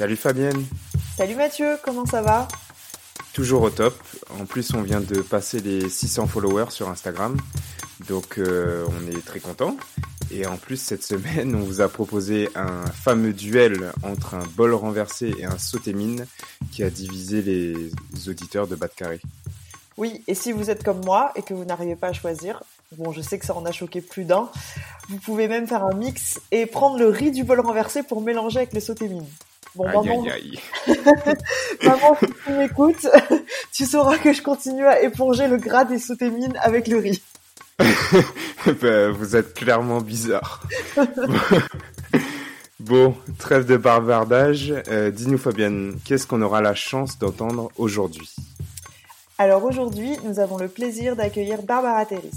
Salut Fabienne Salut Mathieu, comment ça va? Toujours au top. En plus, on vient de passer les 600 followers sur Instagram. Donc, euh, on est très content. Et en plus, cette semaine, on vous a proposé un fameux duel entre un bol renversé et un sauté mine qui a divisé les auditeurs de Bas de Carré. Oui, et si vous êtes comme moi et que vous n'arrivez pas à choisir, bon, je sais que ça en a choqué plus d'un, vous pouvez même faire un mix et prendre le riz du bol renversé pour mélanger avec les sautés mines. Bon, aïe, maman, aïe, aïe. maman, si tu m'écoutes, tu sauras que je continue à éponger le gras des sautés mines avec le riz. ben, vous êtes clairement bizarre. bon, trêve de bavardage. Euh, Dis-nous Fabienne, qu'est-ce qu'on aura la chance d'entendre aujourd'hui? Alors aujourd'hui, nous avons le plaisir d'accueillir Barbara Terris.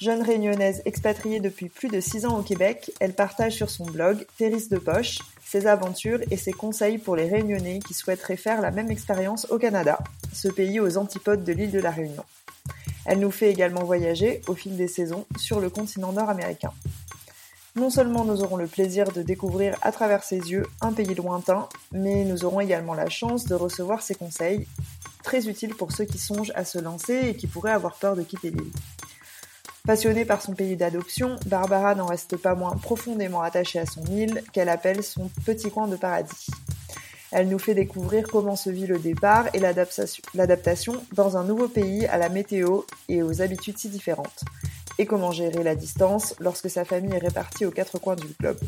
Jeune réunionnaise expatriée depuis plus de 6 ans au Québec, elle partage sur son blog Terris de Poche ses aventures et ses conseils pour les réunionnais qui souhaiteraient faire la même expérience au Canada, ce pays aux antipodes de l'île de la Réunion. Elle nous fait également voyager, au fil des saisons, sur le continent nord-américain. Non seulement nous aurons le plaisir de découvrir à travers ses yeux un pays lointain, mais nous aurons également la chance de recevoir ses conseils, très utiles pour ceux qui songent à se lancer et qui pourraient avoir peur de quitter l'île. Passionnée par son pays d'adoption, Barbara n'en reste pas moins profondément attachée à son île, qu'elle appelle son petit coin de paradis. Elle nous fait découvrir comment se vit le départ et l'adaptation dans un nouveau pays à la météo et aux habitudes si différentes, et comment gérer la distance lorsque sa famille est répartie aux quatre coins du globe.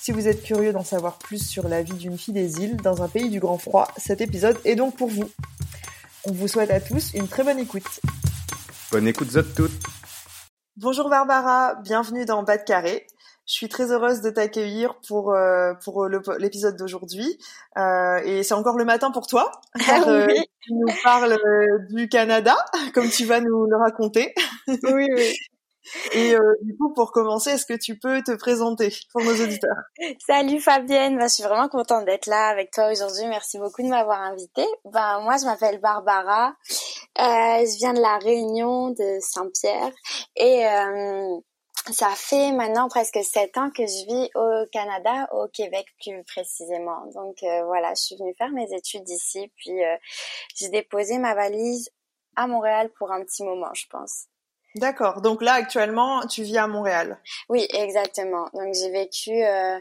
Si vous êtes curieux d'en savoir plus sur la vie d'une fille des îles dans un pays du grand froid, cet épisode est donc pour vous. On vous souhaite à tous une très bonne écoute. Bonne écoute à toutes Bonjour Barbara, bienvenue dans Bas de Carré. Je suis très heureuse de t'accueillir pour euh, pour l'épisode d'aujourd'hui euh, et c'est encore le matin pour toi. Ah, euh. Tu nous parles du Canada, comme tu vas nous le raconter. Oui, oui. Et euh, du coup, pour commencer, est-ce que tu peux te présenter pour nos auditeurs? Salut Fabienne, bah, je suis vraiment contente d'être là avec toi aujourd'hui. Merci beaucoup de m'avoir invitée. Ben, moi, je m'appelle Barbara. Euh, je viens de la Réunion de Saint-Pierre et euh, ça fait maintenant presque sept ans que je vis au Canada, au Québec plus précisément. Donc euh, voilà, je suis venue faire mes études ici, puis euh, j'ai déposé ma valise à Montréal pour un petit moment, je pense. D'accord. Donc là, actuellement, tu vis à Montréal. Oui, exactement. Donc j'ai vécu euh,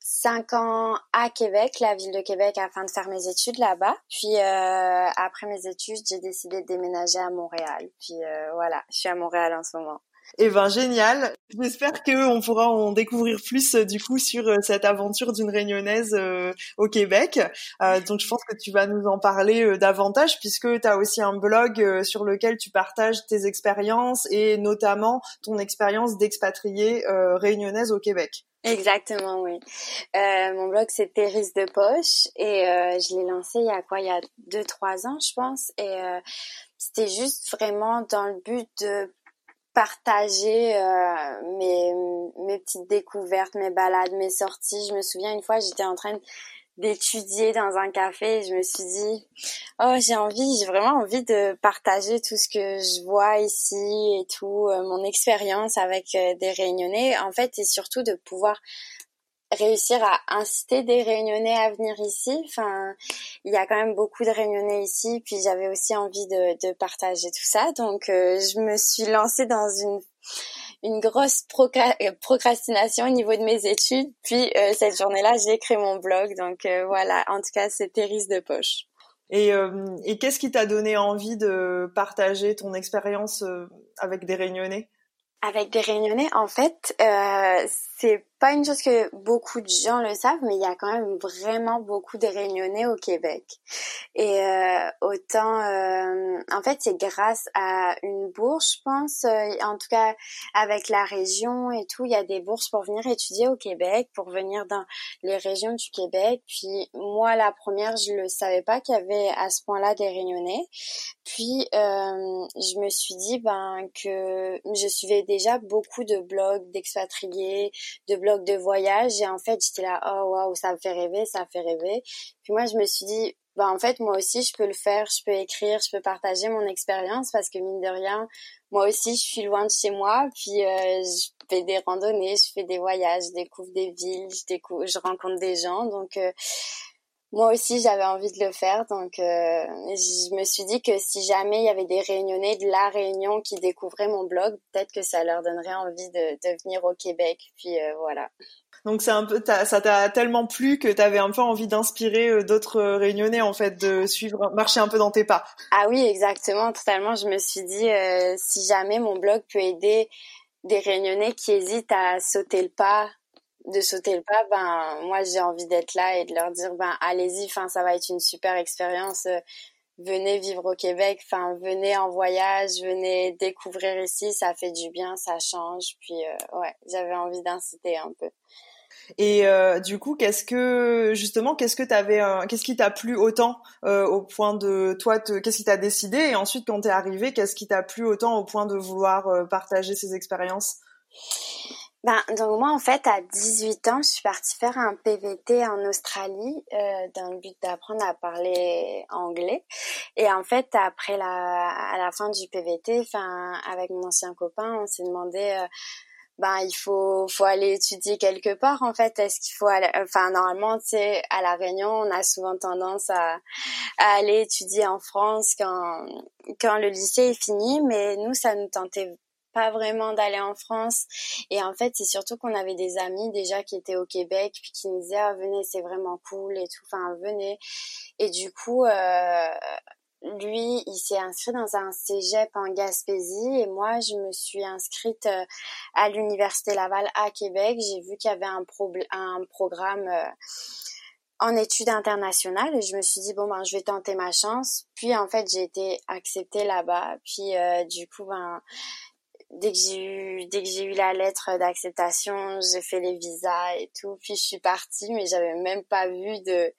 cinq ans à Québec, la ville de Québec, afin de faire mes études là-bas. Puis euh, après mes études, j'ai décidé de déménager à Montréal. Puis euh, voilà, je suis à Montréal en ce moment. Eh ben génial. J'espère que on pourra en découvrir plus euh, du coup sur euh, cette aventure d'une réunionnaise euh, au Québec. Euh, donc je pense que tu vas nous en parler euh, davantage puisque tu as aussi un blog euh, sur lequel tu partages tes expériences et notamment ton expérience d'expatriée réunionnaise au Québec. Exactement, oui. mon blog c'est Terris de Poche et je l'ai lancé il y a quoi? Il y a deux trois ans, je pense. Et c'était juste vraiment dans le but de partager euh, mes, petites découvertes, mes balades, mes sorties. Je me souviens une fois, j'étais en train d'étudier dans un café et je me suis dit oh j'ai envie j'ai vraiment envie de partager tout ce que je vois ici et tout euh, mon expérience avec euh, des réunionnais en fait et surtout de pouvoir réussir à inciter des réunionnais à venir ici. Enfin, il y a quand même beaucoup de réunionnais ici, puis j'avais aussi envie de, de, partager tout ça. Donc, euh, je me suis lancée dans une une grosse procrastination au niveau de mes études. Puis euh, cette journée-là, j'ai créé mon blog. Donc euh, voilà, en tout cas, c'est Terris de poche. Et, et qu'est-ce qui t'a donné envie de partager ton expérience avec des réunionnais? Avec des réunionnais, en fait, euh, c'est pas une chose que beaucoup de gens le savent, mais il y a quand même vraiment beaucoup de Réunionnais au Québec. Et euh, autant, euh, en fait, c'est grâce à une bourse, je pense, euh, en tout cas avec la région et tout, il y a des bourses pour venir étudier au Québec, pour venir dans les régions du Québec. Puis moi, la première, je le savais pas qu'il y avait à ce point-là des Réunionnais. Puis je me suis dit ben que je suivais déjà beaucoup de blogs d'expatriés, de blogs de voyage et en fait j'étais là oh waouh ça me fait rêver, ça me fait rêver. Puis moi je me suis dit bah en fait moi aussi je peux le faire, je peux écrire, je peux partager mon expérience parce que mine de rien moi aussi je suis loin de chez moi puis euh, je fais des randonnées, je fais des voyages, je découvre des villes, je découvre, je rencontre des gens donc euh, moi aussi j'avais envie de le faire donc euh, je me suis dit que si jamais il y avait des réunionnais de la Réunion qui découvraient mon blog peut-être que ça leur donnerait envie de, de venir au Québec puis euh, voilà. Donc c'est un peu ça t'a tellement plu que tu avais un peu envie d'inspirer euh, d'autres réunionnais en fait de suivre marcher un peu dans tes pas. Ah oui exactement totalement. Je me suis dit si jamais mon blog peut aider des réunionnais qui hésitent à sauter le pas de sauter le pas, ben moi j'ai envie d'être là et de leur dire ben allez-y, enfin ça va être une super expérience. Euh, venez vivre au Québec, enfin venez en voyage, venez découvrir ici, ça fait du bien, ça change. Puis euh, ouais, j'avais envie d'inciter un peu. Et euh, du coup, qu'est-ce que justement, qu'est-ce que t'avais, qu'est-ce qui t'a plu autant au point de toi, qu'est-ce qui t'a décidé? Et ensuite, quand t'es arrivé, qu'est-ce qui t'a plu autant au point de vouloir partager ces expériences? Ben, donc moi, en fait, à 18 ans, je suis partie faire un PVT en Australie euh, dans le but d'apprendre à parler anglais. Et en fait, après la, à la fin du PVT, enfin, avec mon ancien copain, on s'est demandé, euh, ben, il faut, faut aller étudier quelque part. En fait, est-ce qu'il faut aller, enfin, normalement, tu sais, à la Réunion, on a souvent tendance à, à aller étudier en France quand, quand le lycée est fini, mais nous, ça nous tentait pas vraiment d'aller en France. Et en fait, c'est surtout qu'on avait des amis déjà qui étaient au Québec, puis qui nous disaient, ah, venez, c'est vraiment cool et tout. Enfin, venez. Et du coup, euh, lui, il s'est inscrit dans un cégep en Gaspésie et moi, je me suis inscrite euh, à l'Université Laval à Québec. J'ai vu qu'il y avait un, un programme euh, en études internationales et je me suis dit, bon, ben, je vais tenter ma chance. Puis, en fait, j'ai été acceptée là-bas. Puis, du coup, ben, dès que j'ai eu eu la lettre d'acceptation, j'ai fait les visas et tout, puis je suis partie, mais j'avais même pas vu de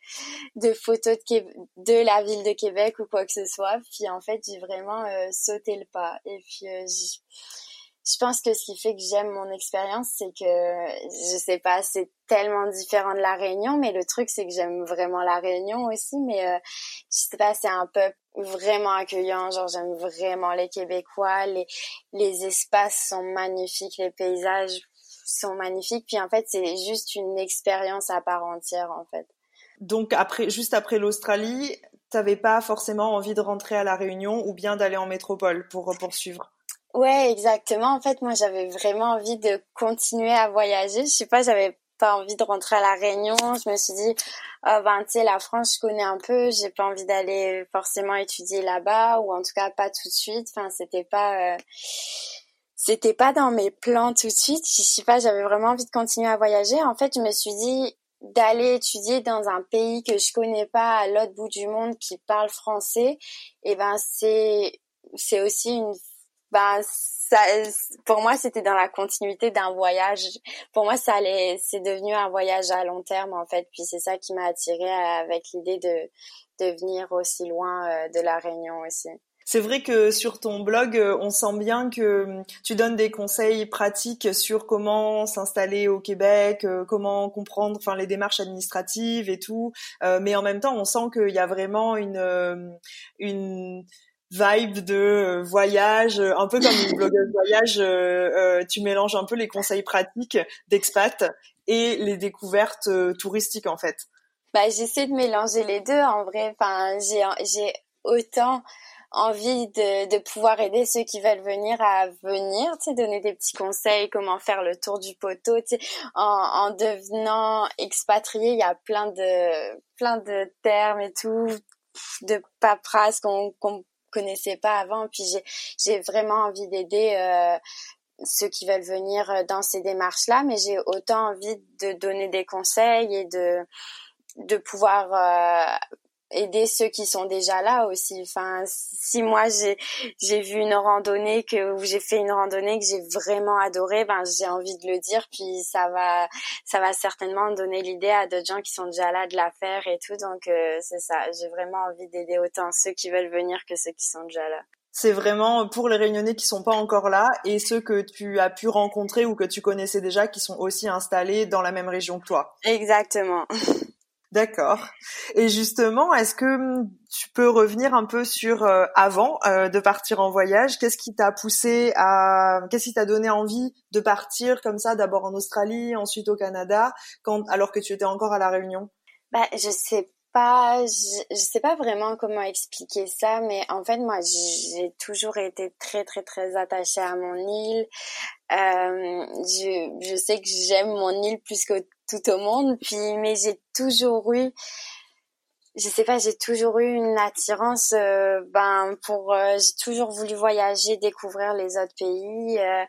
de photos de de la ville de Québec ou quoi que ce soit. Puis en fait, j'ai vraiment euh, sauté le pas. Et puis euh, je pense que ce qui fait que j'aime mon expérience, c'est que je sais pas, c'est tellement différent de la Réunion, mais le truc c'est que j'aime vraiment la Réunion aussi, mais euh, je sais pas, c'est un peuple vraiment accueillant, genre j'aime vraiment les Québécois, les les espaces sont magnifiques, les paysages sont magnifiques, puis en fait c'est juste une expérience à part entière en fait. Donc après, juste après l'Australie, t'avais pas forcément envie de rentrer à la Réunion ou bien d'aller en métropole pour poursuivre? Ouais, exactement. En fait, moi, j'avais vraiment envie de continuer à voyager. Je sais pas, j'avais pas envie de rentrer à la Réunion. Je me suis dit, oh, ben, tu sais, la France, je connais un peu. J'ai pas envie d'aller forcément étudier là-bas, ou en tout cas pas tout de suite. Enfin, c'était pas, euh, c'était pas dans mes plans tout de suite. Je sais pas, j'avais vraiment envie de continuer à voyager. En fait, je me suis dit d'aller étudier dans un pays que je connais pas à l'autre bout du monde qui parle français. Et eh ben, c'est, c'est aussi une bah ça, pour moi c'était dans la continuité d'un voyage. Pour moi ça allait c'est devenu un voyage à long terme en fait. Puis c'est ça qui m'a attiré avec l'idée de de venir aussi loin euh, de la Réunion aussi. C'est vrai que sur ton blog, euh, on sent bien que tu donnes des conseils pratiques sur comment s'installer au Québec, euh, comment comprendre, enfin les démarches administratives et tout. mais en même temps, on sent qu'il y a vraiment une une vibe de euh, voyage, euh, un peu comme une blogueuse voyage, euh, tu mélanges un peu les conseils pratiques d'expat et les découvertes touristiques en fait. Bah j'essaie de mélanger les deux en vrai. Enfin j'ai j'ai autant envie de, de pouvoir aider ceux qui veulent venir à venir, tu sais, donner des petits conseils, comment faire le tour du poteau, tu sais, en, en devenant expatrié, il y a plein de plein de termes et tout, de paperasse qu'on qu'on connaissais pas avant. Puis j'ai vraiment envie d'aider euh, ceux qui veulent venir dans ces démarches-là, mais j'ai autant envie de donner des conseils et de de pouvoir aider ceux qui sont déjà là aussi. Enfin, si moi j'ai j'ai vu une randonnée que où j'ai fait une randonnée que j'ai vraiment adorée, ben j'ai envie de le dire. Puis ça va ça va certainement donner l'idée à d'autres gens qui sont déjà là de la faire et tout. Donc euh, c'est ça. J'ai vraiment envie d'aider autant ceux qui veulent venir que ceux qui sont déjà là. C'est vraiment pour les réunionnais qui sont pas encore là et ceux que tu as pu rencontrer ou que tu connaissais déjà qui sont aussi installés dans la même région que toi. Exactement. D'accord. Et justement, est-ce que hum, tu peux revenir un peu sur euh, avant euh, de partir en voyage? Qu'est-ce qui t'a poussé à Qu'est-ce qui t'a donné envie de partir comme ça, d'abord en Australie, ensuite au Canada, quand alors que tu étais encore à la Réunion? Bah, je sais pas, je, sais pas vraiment comment expliquer ça, mais en fait, moi, j'ai toujours été très, très, très attachée à mon île. Euh, je, je sais que j'aime mon île plus que tout au monde. Puis, mais j'ai toujours eu, je sais pas, j'ai toujours eu une attirance, euh, ben pour, euh, j'ai toujours voulu voyager, découvrir les autres pays. Euh,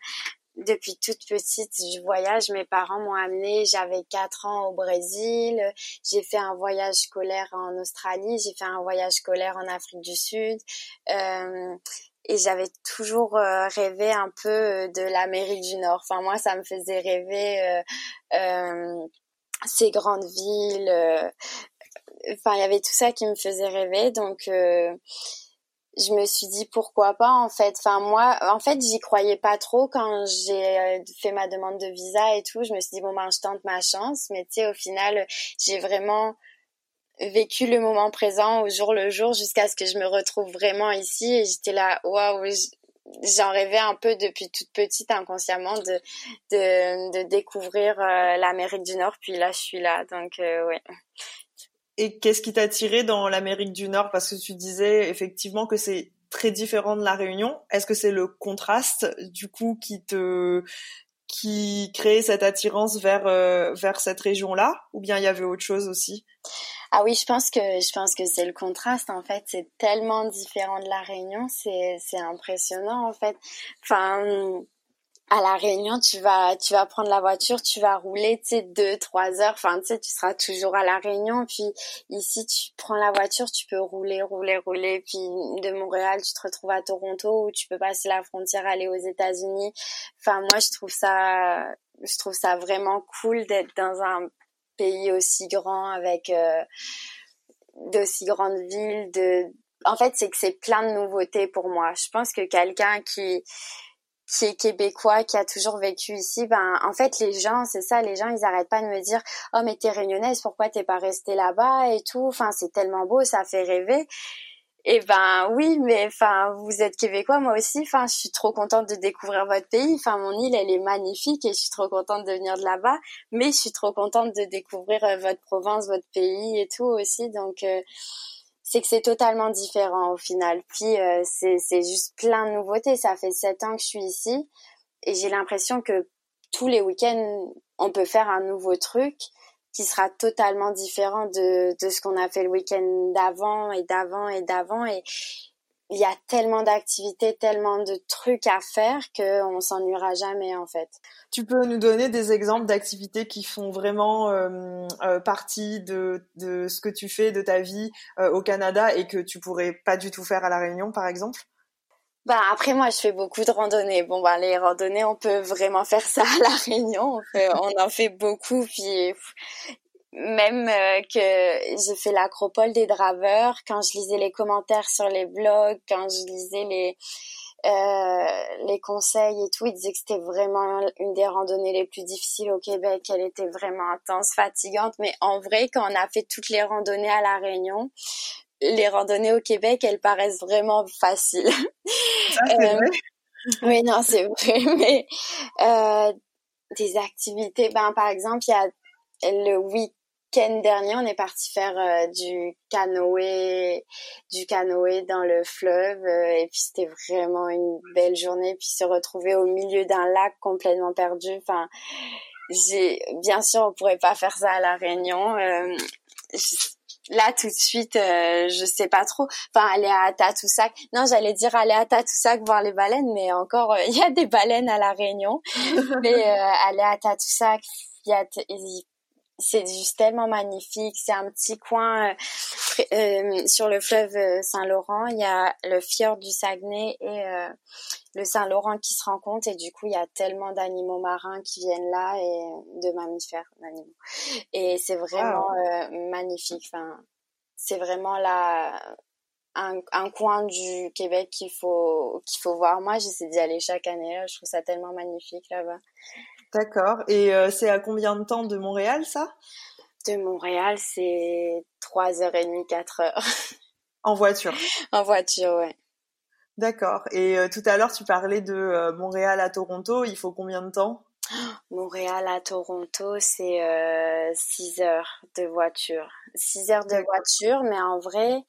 depuis toute petite, je voyage. Mes parents m'ont amené. J'avais quatre ans au Brésil. J'ai fait un voyage scolaire en Australie. J'ai fait un voyage scolaire en Afrique du Sud. Euh, et j'avais toujours rêvé un peu de l'Amérique du Nord. Enfin, moi, ça me faisait rêver euh, ces grandes villes. Euh, enfin, il y avait tout ça qui me faisait rêver. Donc, euh, je me suis dit pourquoi pas en fait. Enfin moi, en fait, j'y croyais pas trop quand j'ai euh, fait ma demande de visa et tout. Je me suis dit bon ben je tente ma chance, mais tu sais au final, j'ai vraiment vécu le moment présent au jour le jour jusqu'à ce que je me retrouve vraiment ici. Et j'étais là waouh j'en rêvais un peu depuis toute petite inconsciemment de de, de découvrir euh, l'Amérique du Nord. Puis là je suis là. Donc euh, ouais. Et qu'est-ce qui t'a tiré dans l'Amérique du Nord? Parce que tu disais effectivement que c'est très différent de la Réunion. Est-ce que c'est le contraste du coup qui te qui crée cette attirance vers euh, vers cette région là ou bien il y avait autre chose aussi? Ah oui, je pense que je pense que c'est le contraste en fait, c'est tellement différent de la Réunion, c'est c'est impressionnant en fait. Enfin à la Réunion, tu vas tu vas prendre la voiture, tu vas rouler, tu sais deux trois heures, enfin tu sais tu seras toujours à la Réunion. Puis ici, tu prends la voiture, tu peux rouler, rouler, rouler. Puis de Montréal, tu te retrouves à Toronto où tu peux passer la frontière, aller aux États-Unis. Enfin moi, je trouve ça je trouve ça vraiment cool d'être dans un pays aussi grand avec euh, d'aussi grandes villes de en fait c'est que c'est plein de nouveautés pour moi je pense que quelqu'un qui qui est québécois, qui a toujours vécu ici, ben en fait les gens, c'est ça, les gens ils arrêtent pas de me dire "Oh mais t'es réunionnaise, pourquoi t'es pas restée là-bas et tout." Enfin, c'est tellement beau, ça fait rêver. Eh ben oui, mais enfin vous êtes québécois, moi aussi. Enfin, je suis trop contente de découvrir votre pays. Enfin, mon île, elle est magnifique et je suis trop contente de venir de là-bas. Mais je suis trop contente de découvrir euh, votre province, votre pays et tout aussi. Donc euh, c'est que c'est totalement différent au final. Puis euh, c'est c'est juste plein de nouveautés. Ça fait sept ans que je suis ici et j'ai l'impression que tous les week-ends on peut faire un nouveau truc qui sera totalement différent de, de ce qu'on a fait le week-end d'avant et d'avant et d'avant. Et il y a tellement d'activités, tellement de trucs à faire qu'on s'ennuiera jamais en fait. Tu peux nous donner des exemples d'activités qui font vraiment euh, euh, partie de, de ce que tu fais de ta vie euh, au Canada et que tu pourrais pas du tout faire à la Réunion par exemple? Bah après moi je fais beaucoup de randonnées. Bon bah les randonnées on peut vraiment faire ça à la Réunion. On, en fait beaucoup puis même euh, que j'ai fait l'acropole des draveurs quand je lisais les commentaires sur les blogs, quand je lisais les euh, les conseils et tout, ils disaient que c'était vraiment une des randonnées les plus difficiles au Québec, qu'elle était vraiment intense, fatigante, mais en vrai quand on a fait toutes les randonnées à la Réunion, les randonnées au Québec, elles paraissent vraiment faciles. Euh, oui, non, c'est vrai, mais euh, des activités, ben par exemple, il y a le week-end dernier, on est parti faire euh, du canoë, du canoë dans le fleuve, euh, et puis c'était vraiment une belle journée, puis se retrouver au milieu d'un lac complètement perdu, enfin, j'ai, bien sûr, on pourrait pas faire ça à la Réunion là tout de suite, euh, je sais pas trop. Enfin, aller à Tadoussac. Non, j'allais dire aller à Tadoussac voir les baleines, mais encore, euh, il y a des baleines à la Réunion. mais euh, aller à Tadoussac, il y a, c'est juste tellement magnifique. C'est un petit coin euh, euh, sur le fleuve euh, Saint-Laurent. Il y a le fjord du Saguenay et le Saint-Laurent qui se rencontrent et du coup il y a tellement d'animaux marins qui viennent là et de mammifères d'animaux. Et c'est vraiment magnifique. Enfin, c'est vraiment là un, un, coin du Québec qu'il faut qu'il faut voir. Moi, j'essaie d'y aller chaque année. Je trouve ça tellement magnifique là-bas. D'accord. Et euh, c'est à combien de temps de Montréal, ça? De Montréal, c'est 3h30, 4h. En voiture En voiture, ouais. D'accord. Et euh, tout à l'heure, tu parlais de euh, Montréal à Toronto. Il faut combien de temps? Montréal à Toronto, c'est 6 heures de voiture. 6 heures de voiture, mais en vrai,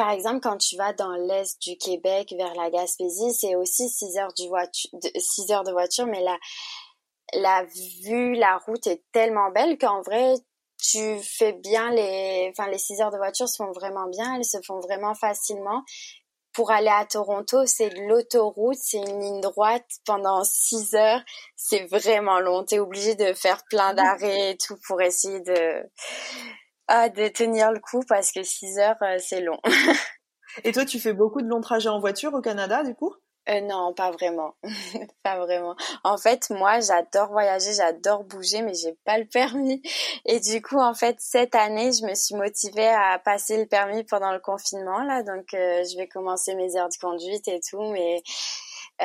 par exemple, quand tu vas dans l'est du Québec vers la Gaspésie, c'est aussi 6 heures, du voiture, 6 heures de voiture, mais là, la vue, la route est tellement belle qu'en vrai, tu fais bien les, enfin, les six heures de voiture se font vraiment bien, elles se font vraiment facilement. Pour aller à Toronto, c'est l'autoroute, c'est une ligne droite pendant six heures. C'est vraiment long. T'es obligé de faire plein d'arrêts et tout pour essayer de, ah, de tenir le coup parce que six heures, euh, c'est long. et toi, tu fais beaucoup de longs trajets en voiture au Canada, du coup? Euh, non, pas vraiment. pas vraiment. En fait, moi, j'adore voyager, j'adore bouger, mais j'ai pas le permis. Et du coup, en fait, cette année, je me suis motivée à passer le permis pendant le confinement, là. Donc, euh, je vais commencer mes heures de conduite et tout, mais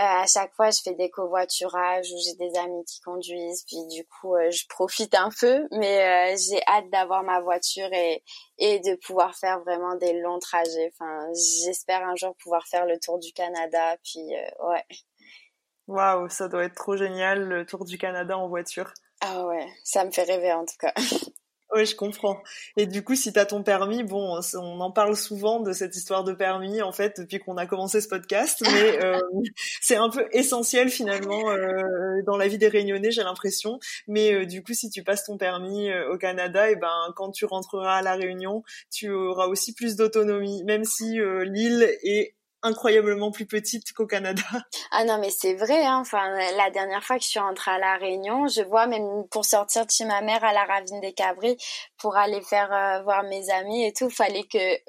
à chaque fois, je fais des covoiturages où j'ai des amis qui conduisent, puis du coup, euh, je profite un peu, mais euh, j'ai hâte d'avoir ma voiture et, et de pouvoir faire vraiment des longs trajets. Enfin, j'espère un jour pouvoir faire le tour du Canada, puis ouais. Waouh, ça doit être trop génial, le tour du Canada en voiture. Ah ouais, ça me fait rêver en tout cas. Oui, je comprends. Et du coup, si tu as ton permis, bon, on en parle souvent de cette histoire de permis, en fait, depuis qu'on a commencé ce podcast, mais euh, c'est un peu essentiel finalement euh, dans la vie des Réunionnais, j'ai l'impression. Mais euh, du coup, si tu passes ton permis au Canada, et ben quand tu rentreras à la Réunion, tu auras aussi plus d'autonomie, même si l'île est incroyablement plus petite qu'au Canada. Ah non, mais c'est vrai. Hein. Enfin, la dernière fois que je suis rentrée à la Réunion, je vois même pour sortir de chez ma mère à la Ravine des Cabris pour aller faire euh, voir mes amis et tout, fallait que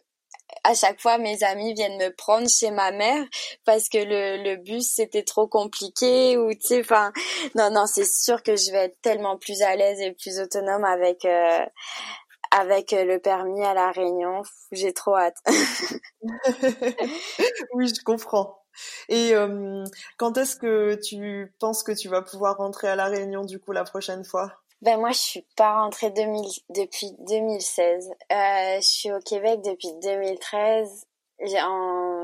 à chaque fois mes amis viennent me prendre chez ma mère parce que le, bus c'était trop compliqué ou tu sais enfin non non c'est sûr que je vais être tellement plus à l'aise et plus autonome avec euh, avec euh, le permis à la Réunion. J'ai trop hâte. oui, je comprends. Et euh, quand est-ce que tu penses que tu vas pouvoir rentrer à la Réunion du coup la prochaine fois? Ben moi, je suis pas rentrée depuis 2016. Euh, je suis au Québec depuis 2013. En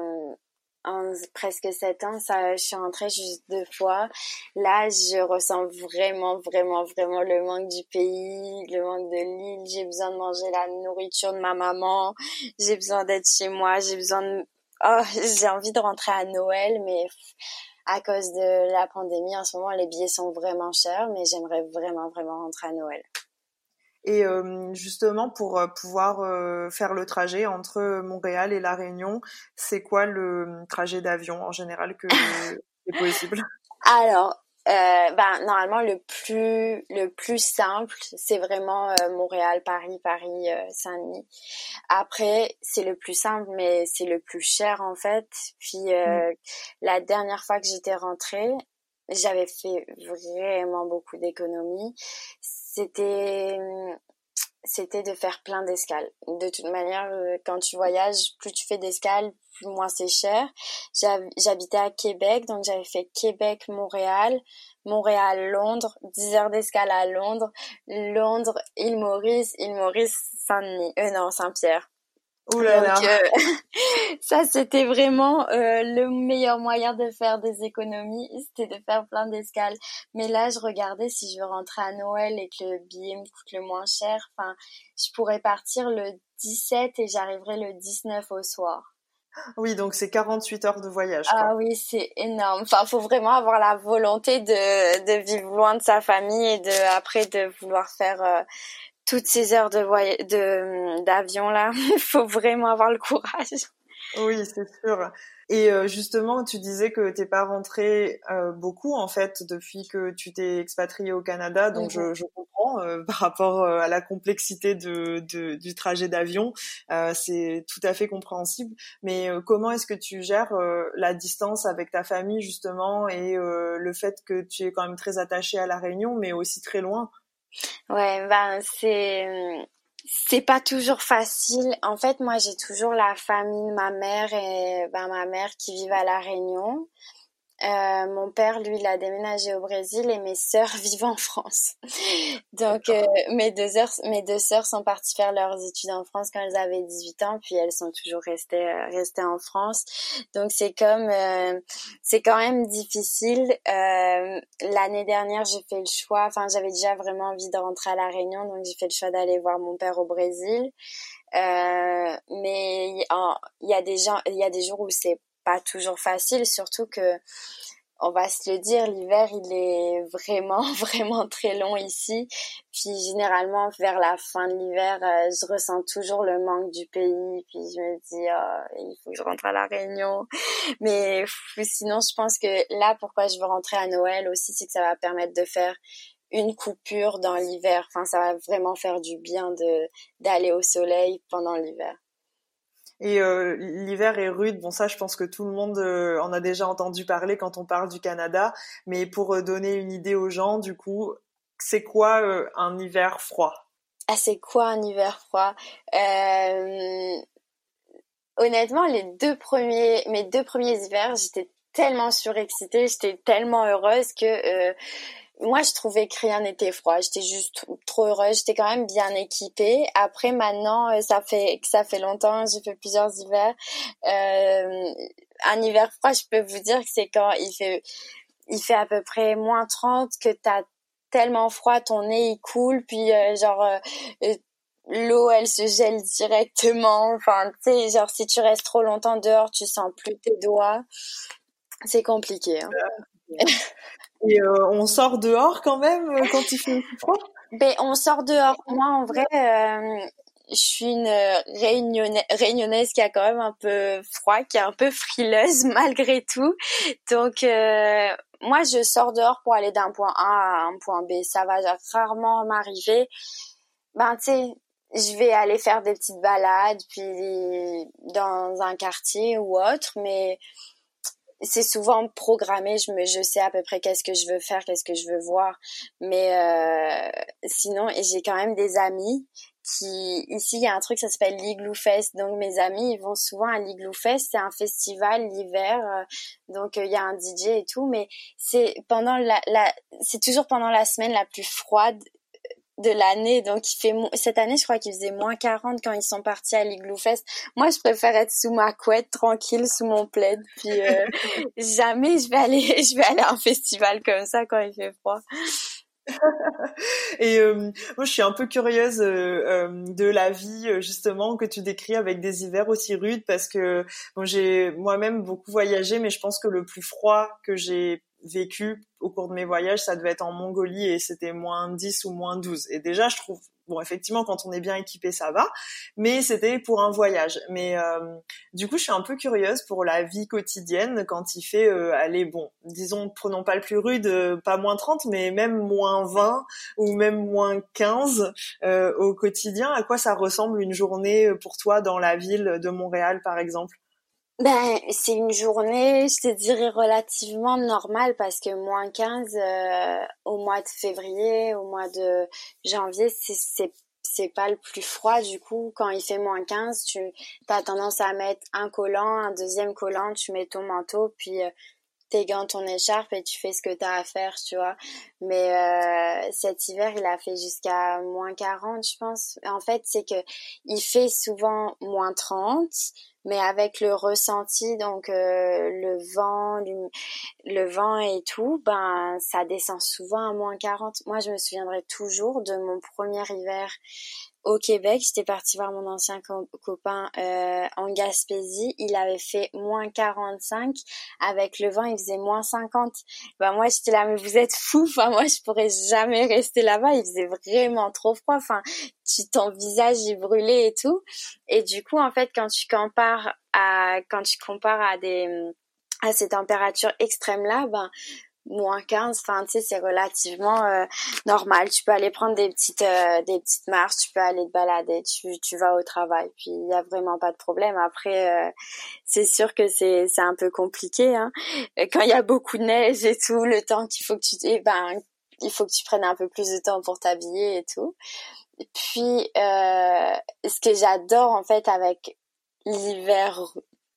en presque sept ans, ça, je suis rentrée juste deux fois. Là, je ressens vraiment, vraiment, vraiment le manque du pays, le manque de l'île. J'ai besoin de manger la nourriture de ma maman. J'ai besoin d'être chez moi. J'ai besoin de, oh, j'ai envie de rentrer à Noël, mais à cause de la pandémie, en ce moment, les billets sont vraiment chers, mais j'aimerais vraiment, vraiment rentrer à Noël. Et euh, justement, pour euh, pouvoir euh, faire le trajet entre Montréal et La Réunion, c'est quoi le trajet d'avion en général que est possible? Alors, ben, normalement, le plus, le plus simple, c'est vraiment Montréal, Paris, Paris, Saint-Denis. Après, c'est le plus simple, mais c'est le plus cher en fait. Puis mmh. la dernière fois que j'étais rentrée, j'avais fait vraiment beaucoup d'économies c'était c'était de faire plein d'escales. De toute manière, euh, quand tu voyages, plus tu fais d'escales, plus moins c'est cher. J'habitais à Québec, donc j'avais fait Québec-Montréal, Montréal-Londres, 10 heures d'escale à Londres, Londres, Île-Maurice, Île-Maurice, Saint-Denis, euh non, Saint-Pierre. Ouh là là. Euh, ça, c'était vraiment euh, le meilleur moyen de faire des économies, c'était de faire plein d'escales. Mais là, je regardais si je veux rentrer à Noël et que le billet me coûte le moins cher. Enfin, je pourrais partir le 17 et j'arriverai le 19 au soir. Oui, donc c'est 48 heures de voyage. Quoi. Ah oui, c'est énorme. Enfin, faut vraiment avoir la volonté de, de vivre loin de sa famille et de après de vouloir faire euh, toutes ces heures de voyage, de d'avion là, il faut vraiment avoir le courage. Oui, c'est sûr. Et euh, justement, tu disais que t'es pas rentré euh, beaucoup en fait depuis que tu t'es expatrié au Canada, donc je, mhm. je, comprends euh, par rapport à la complexité de, de du trajet d'avion, c'est tout à fait compréhensible. Mais comment est-ce que tu gères la distance avec ta famille justement et le fait que tu es quand même très attaché à la Réunion, mais aussi très loin? Ouais, ben c'est c'est pas toujours facile. En fait, moi, j'ai toujours la famille de ma mère et ben, ma mère qui vivent à La Réunion. Euh, mon père, lui, il a déménagé au Brésil et mes sœurs vivent en France. Donc, euh, mes deux sœurs, mes deux sœurs sont parties faire leurs études en France quand elles avaient 18 ans, puis elles sont toujours restées, euh, restées en France. Donc, c'est comme, euh, c'est quand même difficile. L'année dernière, j'ai fait le choix, enfin, j'avais déjà vraiment envie de rentrer à La Réunion, donc j'ai fait le choix d'aller voir mon père au Brésil. mais il y a des gens, il y a des jours où c'est pas toujours facile, surtout que on va se le dire, l'hiver il est vraiment vraiment très long ici. Puis généralement vers la fin de l'hiver, euh, je ressens toujours le manque du pays. Puis je me dis oh, il faut que je rentre à la Réunion. Mais sinon je pense que là pourquoi je veux rentrer à Noël aussi, c'est que ça va permettre de faire une coupure dans l'hiver. Enfin ça va vraiment faire du bien de d'aller au soleil pendant l'hiver. Et euh, l'hiver est rude. Bon, ça, je pense que tout le monde euh, en a déjà entendu parler quand on parle du Canada. Mais pour euh, donner une idée aux gens, du coup, c'est quoi un hiver froid? Ah, c'est quoi un hiver froid? Honnêtement, les deux premiers, mes deux premiers hivers, j'étais tellement surexcitée, j'étais tellement heureuse que moi, je trouvais que rien n'était froid. J'étais juste trop heureuse. J'étais quand même bien équipée. Après, maintenant, euh, ça fait ça fait longtemps. J'ai fait plusieurs hivers. Euh, un hiver froid, je peux vous dire que c'est quand il fait il fait à peu près moins 30 que t'as tellement froid, ton nez il coule, puis euh, genre l'eau elle se gèle directement. Enfin, tu sais, genre si tu restes trop longtemps dehors, tu sens plus tes doigts. C'est compliqué. Hein. Et euh, on sort dehors quand même euh, quand il fait froid? Ben on sort dehors. Moi en vrai, euh, je suis une réunionnaise, qui a quand même un peu froid, qui est un peu frileuse malgré tout. Donc moi je sors dehors pour aller d'un point A à un point B. Ça va rarement m'arriver. Ben tu sais, je vais aller faire des petites balades puis dans un quartier ou autre, mais c'est souvent programmé. Je me, je sais à peu près qu'est-ce que je veux faire, qu'est-ce que je veux voir. Mais euh, sinon, j'ai quand même des amis qui ici il y a un truc ça s'appelle l'Igloo Fest. Donc mes amis ils vont souvent à l'Igloo Fest. C'est un festival l'hiver. Euh, donc il y a un DJ et tout. Mais c'est pendant la, la c'est toujours pendant la semaine la plus froide de l'année. Donc, il fait cette année, je crois qu'il faisait moins 40 quand ils sont partis à l'Igloo Fest. Moi, je préfère être sous ma couette, tranquille, sous mon plaid. Puis, euh, jamais je vais aller, je vais aller à un festival comme ça quand il fait froid. et euh, moi, je suis un peu curieuse euh, de la vie justement que tu décris avec des hivers aussi rudes parce que bon, j'ai moi-même beaucoup voyagé, mais je pense que le plus froid que j'ai vécu au cours de mes voyages, ça devait être en Mongolie et c'était moins 10 ou moins 12. Et déjà, je trouve, bon, effectivement, quand on est bien équipé, ça va, mais c'était pour un voyage. Mais euh, du coup, je suis un peu curieuse pour la vie quotidienne quand il fait, euh, allez, bon, disons, prenons pas le plus rude, euh, pas moins 30, mais même moins 20 ou même moins 15 euh, au quotidien. À quoi ça ressemble une journée pour toi dans la ville de Montréal, par exemple? Ben, c'est une journée, je te dirais, relativement normale parce que moins 15 euh, au mois de février, au mois de janvier, c'est c'est pas le plus froid. Du coup quand il fait moins 15 tu as tendance à mettre un collant un deuxième collant tu mets ton manteau puis euh, tes gants, ton écharpe et tu fais ce que tu as à faire, tu vois. Mais euh, cet hiver, il a fait jusqu'à moins 40, je pense. En fait, c'est que il fait souvent moins 30, mais avec le ressenti, donc euh, le vent, le, vent et tout, ben ça descend souvent à moins 40. Moi, je me souviendrai toujours de mon premier hiver au Québec. J'étais partie voir mon ancien copain euh, en Gaspésie. Il avait fait moins 45. Avec le vent, il faisait moins 50. Ben moi, j'étais là, mais vous êtes fous. Enfin, moi, je pourrais jamais rester là-bas. Il faisait vraiment trop froid. Enfin, tu, ton visage, il brûlait et tout. Et du coup, en fait, quand tu compares à, quand tu compares à des, à ces températures extrêmes là, ben, moins 15, enfin tu sais c'est relativement euh, normal. Tu peux aller prendre des petites euh, des petites marches, tu peux aller te balader, tu tu vas au travail, puis il y a vraiment pas de problème. Après euh, c'est sûr que c'est c'est un peu compliqué hein. Quand il y a beaucoup de neige et tout, le temps qu'il faut que tu eh ben il faut que tu prennes un peu plus de temps pour t'habiller et tout. Puis ce que j'adore en fait avec l'hiver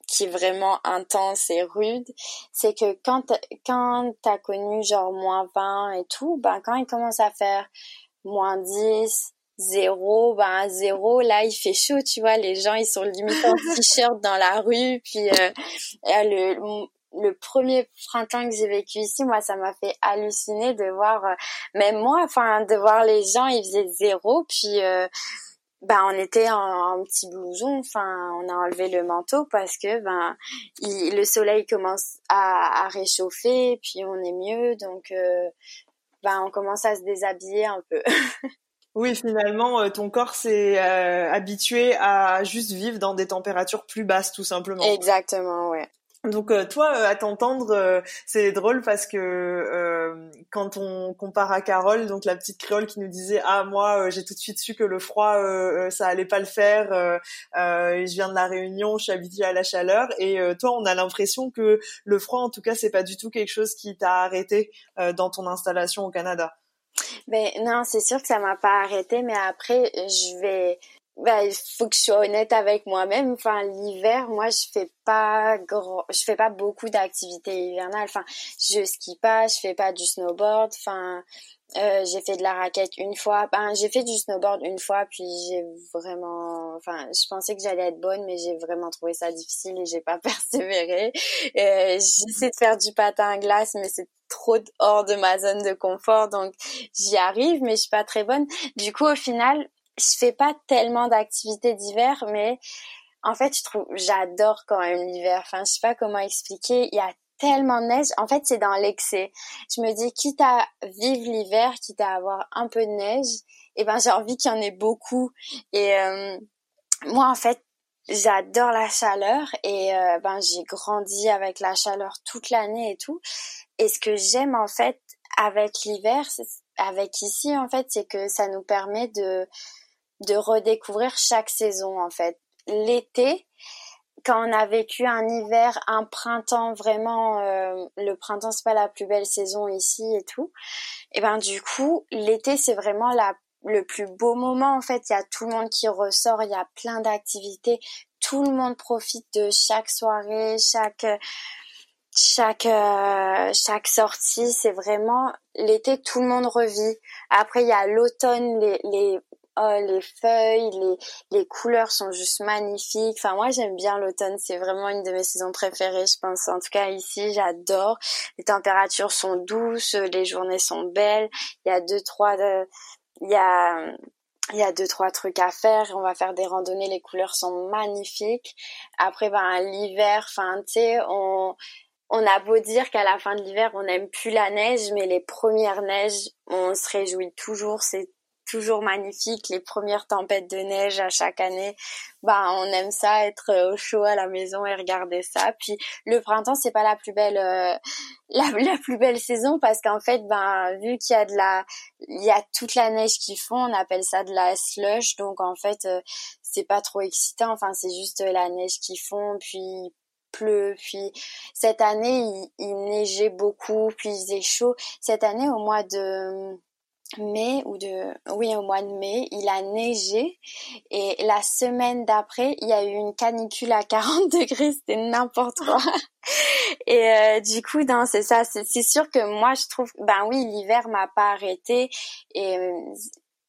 qui est vraiment intense et rude, c'est que quand quand t'as connu genre moins 20 et tout, ben quand il commence à faire moins 10, 0, ben 0, là il fait chaud, tu vois, les gens ils sont limite en t-shirt dans la rue, puis euh, le le premier printemps que j'ai vécu ici, moi, ça m'a fait halluciner de voir, euh, même moi, enfin, de voir les gens, ils faisaient zéro, puis euh, ben on était en, petit blouson, enfin on a enlevé le manteau parce que ben le soleil commence à, réchauffer, puis on est mieux, donc euh, ben on commence à se déshabiller un peu. oui, finalement, euh, ton corps s'est euh, habitué à juste vivre dans des températures plus basses, tout simplement. Exactement, ouais. Donc euh, toi, euh, à t'entendre, euh, c'est drôle parce que quand on compare à Carole, donc la petite créole qui nous disait ah moi j'ai tout de suite su que le froid ça allait pas le faire, je viens de la Réunion, je suis habituée à la chaleur, et toi on a l'impression que le froid en tout cas c'est pas du tout quelque chose qui t'a arrêté dans ton installation au Canada. Ben non, c'est sûr que ça m'a pas arrêté, mais après je vais bah, il faut que je sois honnête avec moi-même. Enfin, l'hiver, moi, je fais pas grand, je fais pas beaucoup d'activités hivernales. Enfin, je skie pas, je fais pas du snowboard. Enfin, euh, j'ai fait de la raquette une fois. Ben, j'ai fait du snowboard une fois, puis j'ai vraiment, enfin, je pensais que j'allais être bonne, mais j'ai vraiment trouvé ça difficile et j'ai pas persévéré. Euh, j'essaie de faire du patin à glace, mais c'est trop hors de ma zone de confort, donc j'y arrive, mais je suis pas très bonne. Du coup, au final, je fais pas tellement d'activités d'hiver, mais en fait, je trouve, j'adore quand même l'hiver. Enfin, je sais pas comment expliquer. Il y a tellement de neige. En fait, c'est dans l'excès. Je me dis, quitte à vivre l'hiver, quitte à avoir un peu de neige, eh ben, j'ai envie qu'il y en ait beaucoup. Et euh, moi, en fait, j'adore la chaleur et euh, ben j'ai grandi avec la chaleur toute l'année et tout. Et ce que j'aime en fait avec l'hiver, avec ici en fait, c'est que ça nous permet de de redécouvrir chaque saison en fait. L'été, quand on a vécu un hiver, un printemps vraiment, euh, le printemps c'est pas la plus belle saison ici et tout. Et ben du coup, l'été c'est vraiment la le plus beau moment en fait. Il y a tout le monde qui ressort, il y a plein d'activités, tout le monde profite de chaque soirée, chaque chaque euh, chaque sortie. C'est vraiment l'été, tout le monde revit. Après il y a l'automne, les, les oh, les feuilles, les, les couleurs sont juste magnifiques. Enfin, moi, j'aime bien l'automne. C'est vraiment une de mes saisons préférées, je pense. En tout cas, ici, j'adore. Les températures sont douces, les journées sont belles. Il y a deux, trois, euh, il y a, il y a deux trois trucs à faire on va faire des randonnées les couleurs sont magnifiques après ben l'hiver enfin tu sais on on a beau dire qu'à la fin de l'hiver on n'aime plus la neige mais les premières neiges on se réjouit toujours c'est toujours magnifique, les premières tempêtes de neige à chaque année. Bah, on aime ça, être euh, au chaud à la maison et regarder ça. Puis le printemps, c'est pas la plus belle, euh, la, plus belle saison parce qu'en fait, ben vu qu'il y a de la, il y a toute la neige qu'ils font, on appelle ça de la slush. Donc en fait, euh, c'est pas trop excitant. Enfin, c'est juste la neige qu'ils font, puis pleut. Puis cette année, il, il, neigeait beaucoup, puis il faisait chaud. Cette année, au mois de mai ou de oui au mois de mai il a neigé. Et la semaine d'après il y a eu une canicule à 40 degrés c'était n'importe quoi. Et euh, du coup non c'est ça c'est sûr que moi je trouve ben oui l'hiver m'a pas arrêté et euh,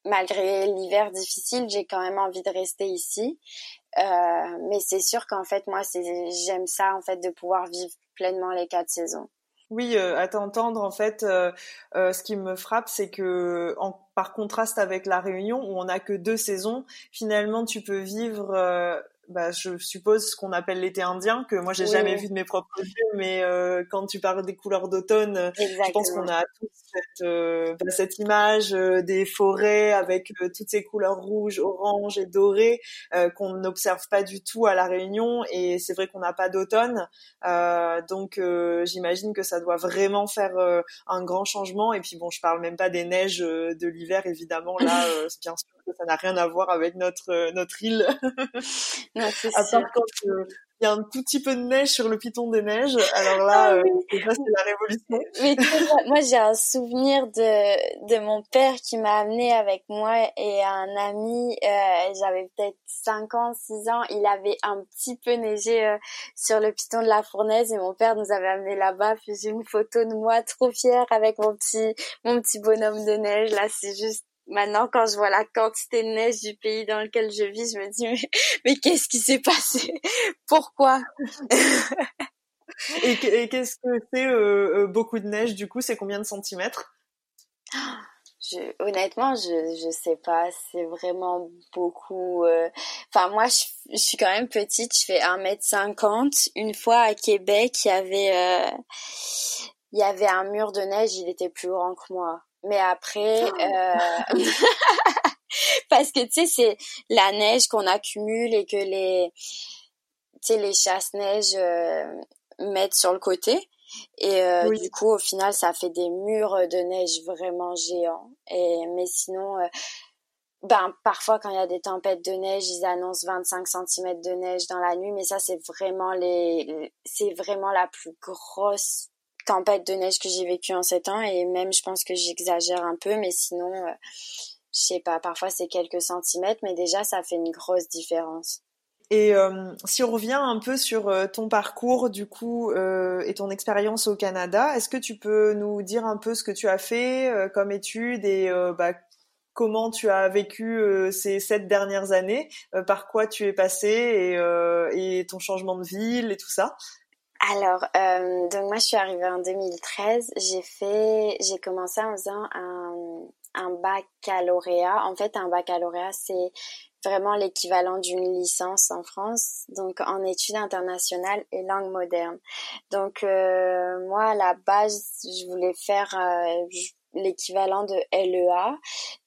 malgré l'hiver difficile j'ai quand même envie de rester ici. Euh, mais c'est sûr qu'en fait moi c'est j'aime ça en fait de pouvoir vivre pleinement les quatre saisons oui, euh, à t'entendre, en fait, euh, euh, ce qui me frappe, c'est que par contraste avec la Réunion où on n'a que deux saisons, finalement tu peux vivre bah, je suppose ce qu'on appelle l'été indien que moi j'ai jamais vu de mes propres yeux mais euh, quand tu parles des couleurs d'automne euh, je pense qu'on a toute cette, euh, bah, cette image des forêts avec toutes ces couleurs rouges orange et dorées qu'on n'observe pas du tout à la Réunion et c'est vrai qu'on n'a pas d'automne. Donc j'imagine que ça doit vraiment faire un grand changement. Et puis bon je parle même pas des neiges de l'hiver évidemment. Là bien sûr ça n'a rien à voir avec notre euh, notre île. non, c'est à part quand euh, il y a un tout petit peu de neige sur le piton des neiges. Alors là, ah euh, c'est la révolution. Mais moi, j'ai un souvenir de, de mon père qui m'a amené avec moi et un ami. Euh, J'avais peut-être 5 ans, 6 ans. Il avait un petit peu neigé sur le piton de la fournaise et mon père nous avait amené là-bas. Puis j'ai une photo de moi trop fière avec mon petit, mon petit bonhomme de neige. Là, c'est juste Maintenant, quand je vois la quantité de neige du pays dans lequel je vis, je me dis mais, mais qu'est-ce qui s'est passé? Pourquoi? Et, qu'est-ce que c'est euh, euh, beaucoup de neige Du coup, c'est combien de centimètres? Je, honnêtement, je je sais pas. C'est vraiment beaucoup. Euh, enfin, moi, je, je, suis quand même petite. Je fais 1m50. Une fois à Québec, il y avait il y avait un mur de neige. Il était plus grand que moi. Mais après, euh... parce que tu sais, c'est la neige qu'on accumule et que les, tu sais, les chasse-neige euh, mettent sur le côté. Et euh, du coup, au final, ça fait des murs de neige vraiment géants. Et mais sinon, euh, ben parfois quand il y a des tempêtes de neige, ils annoncent 25 cm de neige dans la nuit. Mais ça, c'est vraiment les, c'est vraiment la plus grosse tempête de neige que j'ai vécue en sept ans et même je pense que j'exagère un peu mais sinon euh, je sais pas parfois c'est quelques centimètres mais déjà ça fait une grosse différence. Et euh, si on revient un peu sur euh, ton parcours du coup et ton expérience au Canada, est-ce que tu peux nous dire un peu ce que tu as fait comme études et bah, comment tu as vécu ces sept dernières années, par quoi tu es passé et, et ton changement de ville et tout ça? Alors, euh, donc moi je suis arrivée en 2013. J'ai fait, j'ai commencé en faisant un, un baccalauréat. En fait, un baccalauréat c'est vraiment l'équivalent d'une licence en France, donc en études internationales et langue moderne. Donc euh, moi à la base je voulais faire euh, l'équivalent de LEA.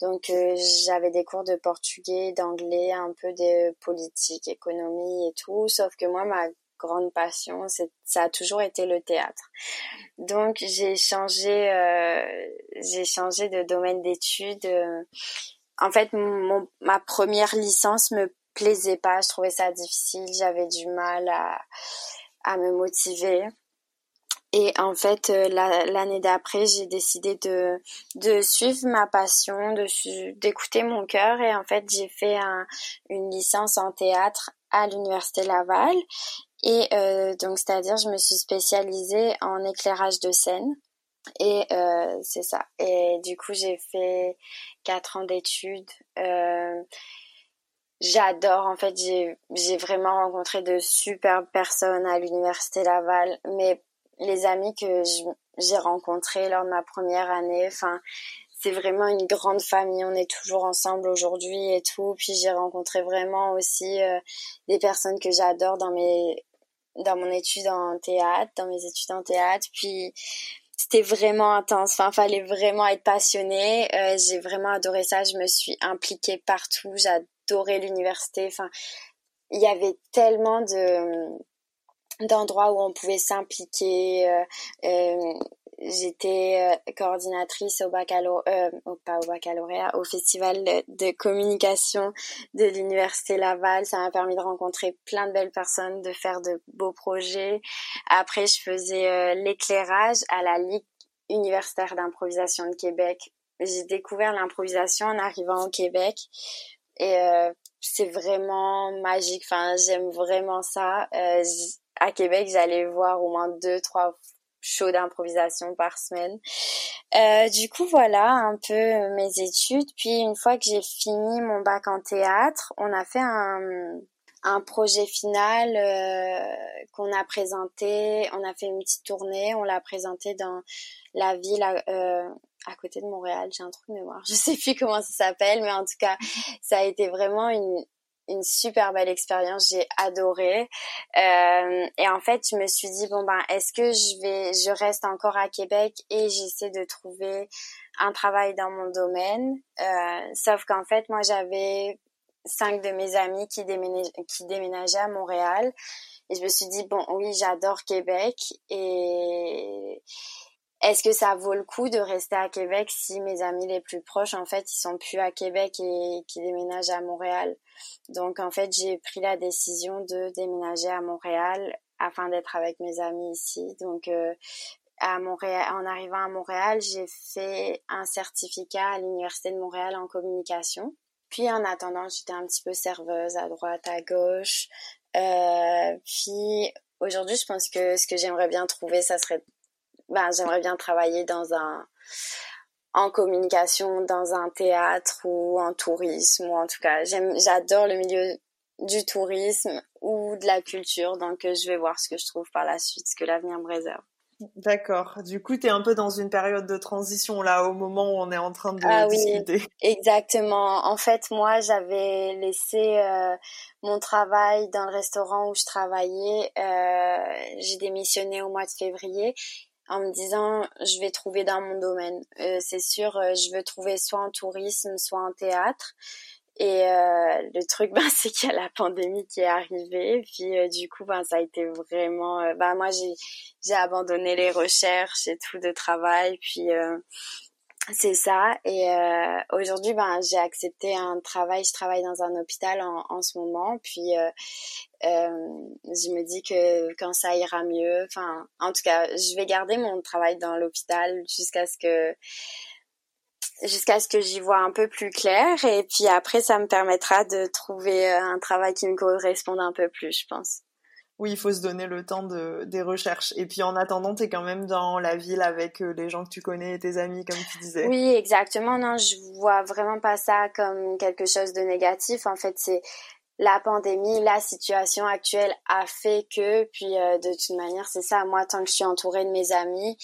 Donc euh, j'avais des cours de portugais, d'anglais, un peu de politique, économie et tout. Sauf que moi ma grande passion, ça a toujours été le théâtre. Donc j'ai changé, euh, j'ai changé de domaine d'études. Euh. En fait, ma première licence me plaisait pas, je trouvais ça difficile, j'avais du mal à, à me motiver. Et en fait, euh, l'année d'après, j'ai décidé de, de suivre ma passion, de d'écouter mon cœur. Et en fait, j'ai fait un, une licence en théâtre à l'université Laval. Et euh, donc, c'est-à-dire, je me suis spécialisée en éclairage de scène. Et euh, c'est ça. Et du coup, j'ai fait quatre ans d'études. Euh, J'adore, en fait, j'ai vraiment rencontré de superbes personnes à l'université Laval. Mais les amis que j'ai rencontrés lors de ma première année, enfin, c'est vraiment une grande famille. On est toujours ensemble aujourd'hui et tout. Puis j'ai rencontré vraiment aussi euh, des personnes que j'adore dans mes dans mon étude en théâtre, dans mes études en théâtre. Puis c'était vraiment intense. Enfin, fallait vraiment être passionné. Euh, j'ai vraiment adoré ça. Je me suis impliquée partout. J'adorais l'université. Enfin, il y avait tellement de d'endroits où on pouvait s'impliquer. Euh, euh, j'étais euh, coordinatrice au baccalauréat, euh, pas au baccalauréat, au festival de, communication de l'université Laval. Ça m'a permis de rencontrer plein de belles personnes, de faire de beaux projets. Après, je faisais euh, l'éclairage à la Ligue universitaire d'improvisation de Québec. J'ai découvert l'improvisation en arrivant au Québec et c'est vraiment magique. Enfin, j'aime vraiment ça. à Québec, j'allais voir au moins deux, trois show d'improvisation par semaine. Euh, du coup, voilà un peu mes études. Puis une fois que j'ai fini mon bac en théâtre, on a fait un, un projet final euh, qu'on a présenté. On a fait une petite tournée. On l'a présenté dans la ville euh, à côté de Montréal. J'ai un trou de mémoire. Je sais plus comment ça s'appelle, mais en tout cas, ça a été vraiment une, une super belle expérience. J'ai adoré. Euh, et en fait, je me suis dit bon ben, est-ce que je vais, je reste encore à Québec et j'essaie de trouver un travail dans mon domaine? Euh, sauf qu'en fait, moi, j'avais cinq de mes amis qui, qui déménageaient à Montréal. Et je me suis dit, bon, oui, j'adore Québec. Et est-ce que ça vaut le coup de rester à Québec si mes amis les plus proches, en fait, ils sont plus à Québec et qui déménagent à Montréal? Donc, en fait, j'ai pris la décision de déménager à Montréal afin d'être avec mes amis ici. Donc, euh, à Montréal, en arrivant à Montréal, j'ai fait un certificat à l'Université de Montréal en communication. Puis en attendant, j'étais un petit peu serveuse à droite, à gauche. Euh, puis aujourd'hui, je pense que ce que j'aimerais bien trouver, ça serait, ben, j'aimerais bien travailler dans un, en communication, dans un théâtre ou en tourisme, ou en tout cas, j'aime, j'adore le milieu du tourisme ou de la culture, donc je vais voir ce que je trouve par la suite, ce que l'avenir me réserve. D'accord. Du coup, tu es un peu dans une période de transition là, au moment où on est en train de ah, discuter. Oui, exactement. En fait, moi, j'avais laissé euh, mon travail dans le restaurant où je travaillais. Euh, J'ai démissionné au mois de février en me disant je vais trouver dans mon domaine. Euh, c'est sûr, euh, je veux trouver soit en tourisme, soit en théâtre. Et euh, le truc, ben, c'est qu'il y a la pandémie qui est arrivée. Puis euh, du coup, ben, ça a été vraiment... Euh, ben, moi, j'ai, abandonné les recherches et tout de travail. Puis c'est ça. Et aujourd'hui, ben, j'ai accepté un travail. Je travaille dans un hôpital en, en ce moment. Puis je me dis que quand ça ira mieux... Enfin, en tout cas, je vais garder mon travail dans l'hôpital jusqu'à ce que jusqu'à ce que j'y vois un peu plus clair et puis après ça me permettra de trouver euh, un travail qui me corresponde un peu plus je pense. Oui, il faut se donner le temps de, des recherches. Et puis en attendant, tu es quand même dans la ville avec euh, les gens que tu connais et tes amis, comme tu disais. Oui, exactement. Non, je vois vraiment pas ça comme quelque chose de négatif. En fait, c'est la pandémie, la situation actuelle a fait que, puis euh, de toute manière, c'est ça. Moi, tant que je suis entourée de mes amis,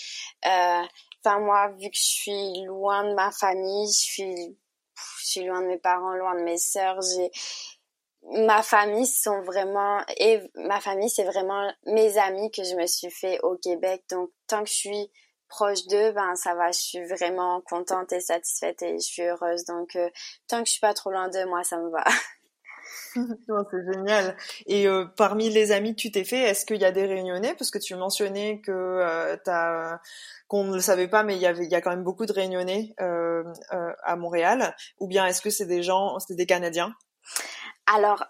euh, Enfin, moi, vu que je suis loin de ma famille, je suis, je suis loin de mes parents, loin de mes sœurs, j'ai, ma famille sont vraiment, et ma famille, c'est vraiment mes amis que je me suis fait au Québec. Donc, tant que je suis proche d'eux, ben, ça va, je suis vraiment contente et satisfaite et je suis heureuse. Donc, euh, tant que je suis pas trop loin d'eux, moi, ça me va. c'est génial. Et euh, parmi les amis que tu t'es fait, est-ce qu'il y a des réunionnais? Parce que tu mentionnais que euh, t'as qu'on ne le savait pas, mais il y avait, il y a quand même beaucoup de réunionnais euh, euh à Montréal. Ou bien est-ce que c'est des gens, c'est des Canadiens? Alors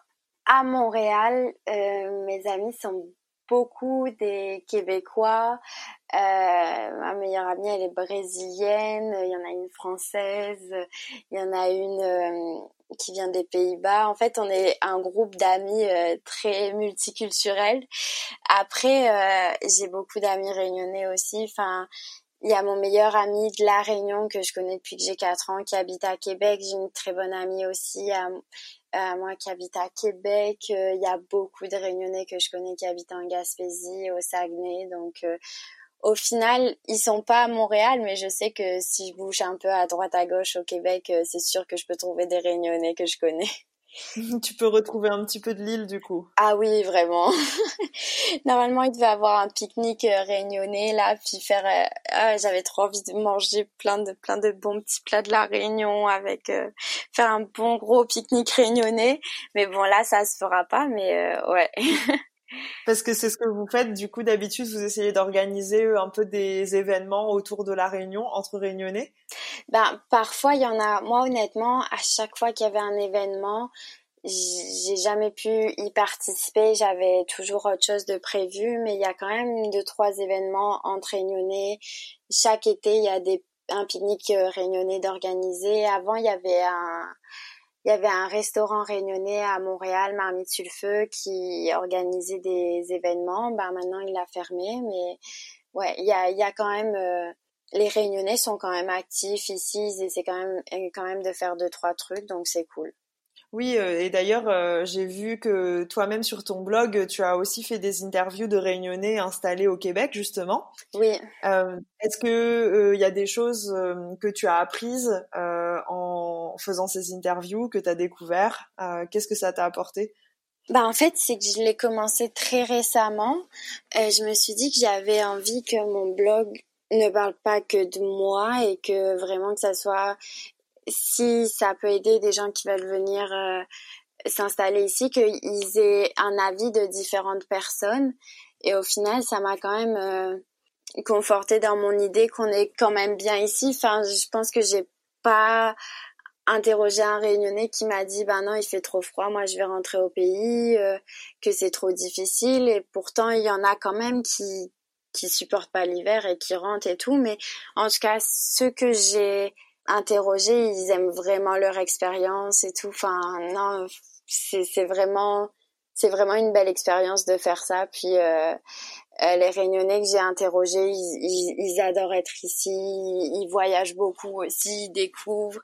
à Montréal, mes amis sont beaucoup des Québécois. Euh, ma meilleure amie, elle est brésilienne. Il y en a une française. Il y en a une euh, qui vient des Pays-Bas. En fait, on est un groupe d'amis euh, très multiculturel. Après, euh, j'ai beaucoup d'amis réunionnais aussi. Enfin, il y a mon meilleur ami de La Réunion que je connais depuis que j'ai 4 ans qui habite à Québec. J'ai une très bonne amie aussi à, moi qui habite à Québec. Euh, il y a beaucoup de Réunionnais que je connais qui habitent en Gaspésie, au Saguenay. Donc euh, au final, ils sont pas à Montréal, mais je sais que si je bouge un peu à droite à gauche au Québec, euh, c'est sûr que je peux trouver des Réunionnais que je connais. tu peux retrouver un petit peu de l'île du coup. Ah oui, vraiment. Normalement, il devait avoir un pique-nique euh, réunionnais là, puis faire. Euh, ah, j'avais trop envie de manger plein de plein de bons petits plats de la Réunion avec euh, faire un bon gros pique-nique réunionnais. Mais bon, là, ça se fera pas. Mais ouais. Parce que c'est ce que vous faites, du coup, d'habitude, vous essayez d'organiser un peu des événements autour de la Réunion, entre Réunionnais? Ben, parfois, il y en a, moi, honnêtement, à chaque fois qu'il y avait un événement, j'ai jamais pu y participer, j'avais toujours autre chose de prévu, mais il y a quand même deux, trois événements entre Réunionnais. Chaque été, il y a un pique-nique euh, réunionnais d'organiser. Avant, il y avait un, il y avait un restaurant réunionnais à Montréal, Marmite sur qui organisait des événements. Ben maintenant il a fermé, mais ouais, il y a, quand même euh, les réunionnais sont quand même actifs ici, et c'est quand même quand même de faire deux trois trucs, donc c'est cool. Oui, euh, et d'ailleurs, euh, j'ai vu que toi-même sur ton blog, tu as aussi fait des interviews de réunionnais installés au Québec, justement. Oui. Euh, Est-ce que il y a des choses que tu as apprises en faisant ces interviews, que tu as découvert Qu'est-ce que ça t'a apporté? Bah en fait, c'est que je l'ai commencé très récemment. je me suis dit que j'avais envie que mon blog ne parle pas que de moi et que vraiment que ça soit si ça peut aider des gens qui veulent venir euh, s'installer ici, qu'ils aient un avis de différentes personnes. Et au final, ça m'a quand même euh, conforté dans mon idée qu'on est quand même bien ici. Enfin, je pense que j'ai pas interrogé un réunionnais qui m'a dit ben non il fait trop froid moi je vais rentrer au pays euh, que c'est trop difficile et pourtant il y en a quand même qui qui supportent pas l'hiver et qui rentrent et tout mais en tout cas ceux que j'ai interroger, ils aiment vraiment leur expérience et tout. Enfin, non, c'est vraiment c'est vraiment une belle expérience de faire ça. Puis euh, euh, les Réunionnais que j'ai interrogés, ils, ils, adorent être ici, ils voyagent beaucoup aussi, ils découvrent.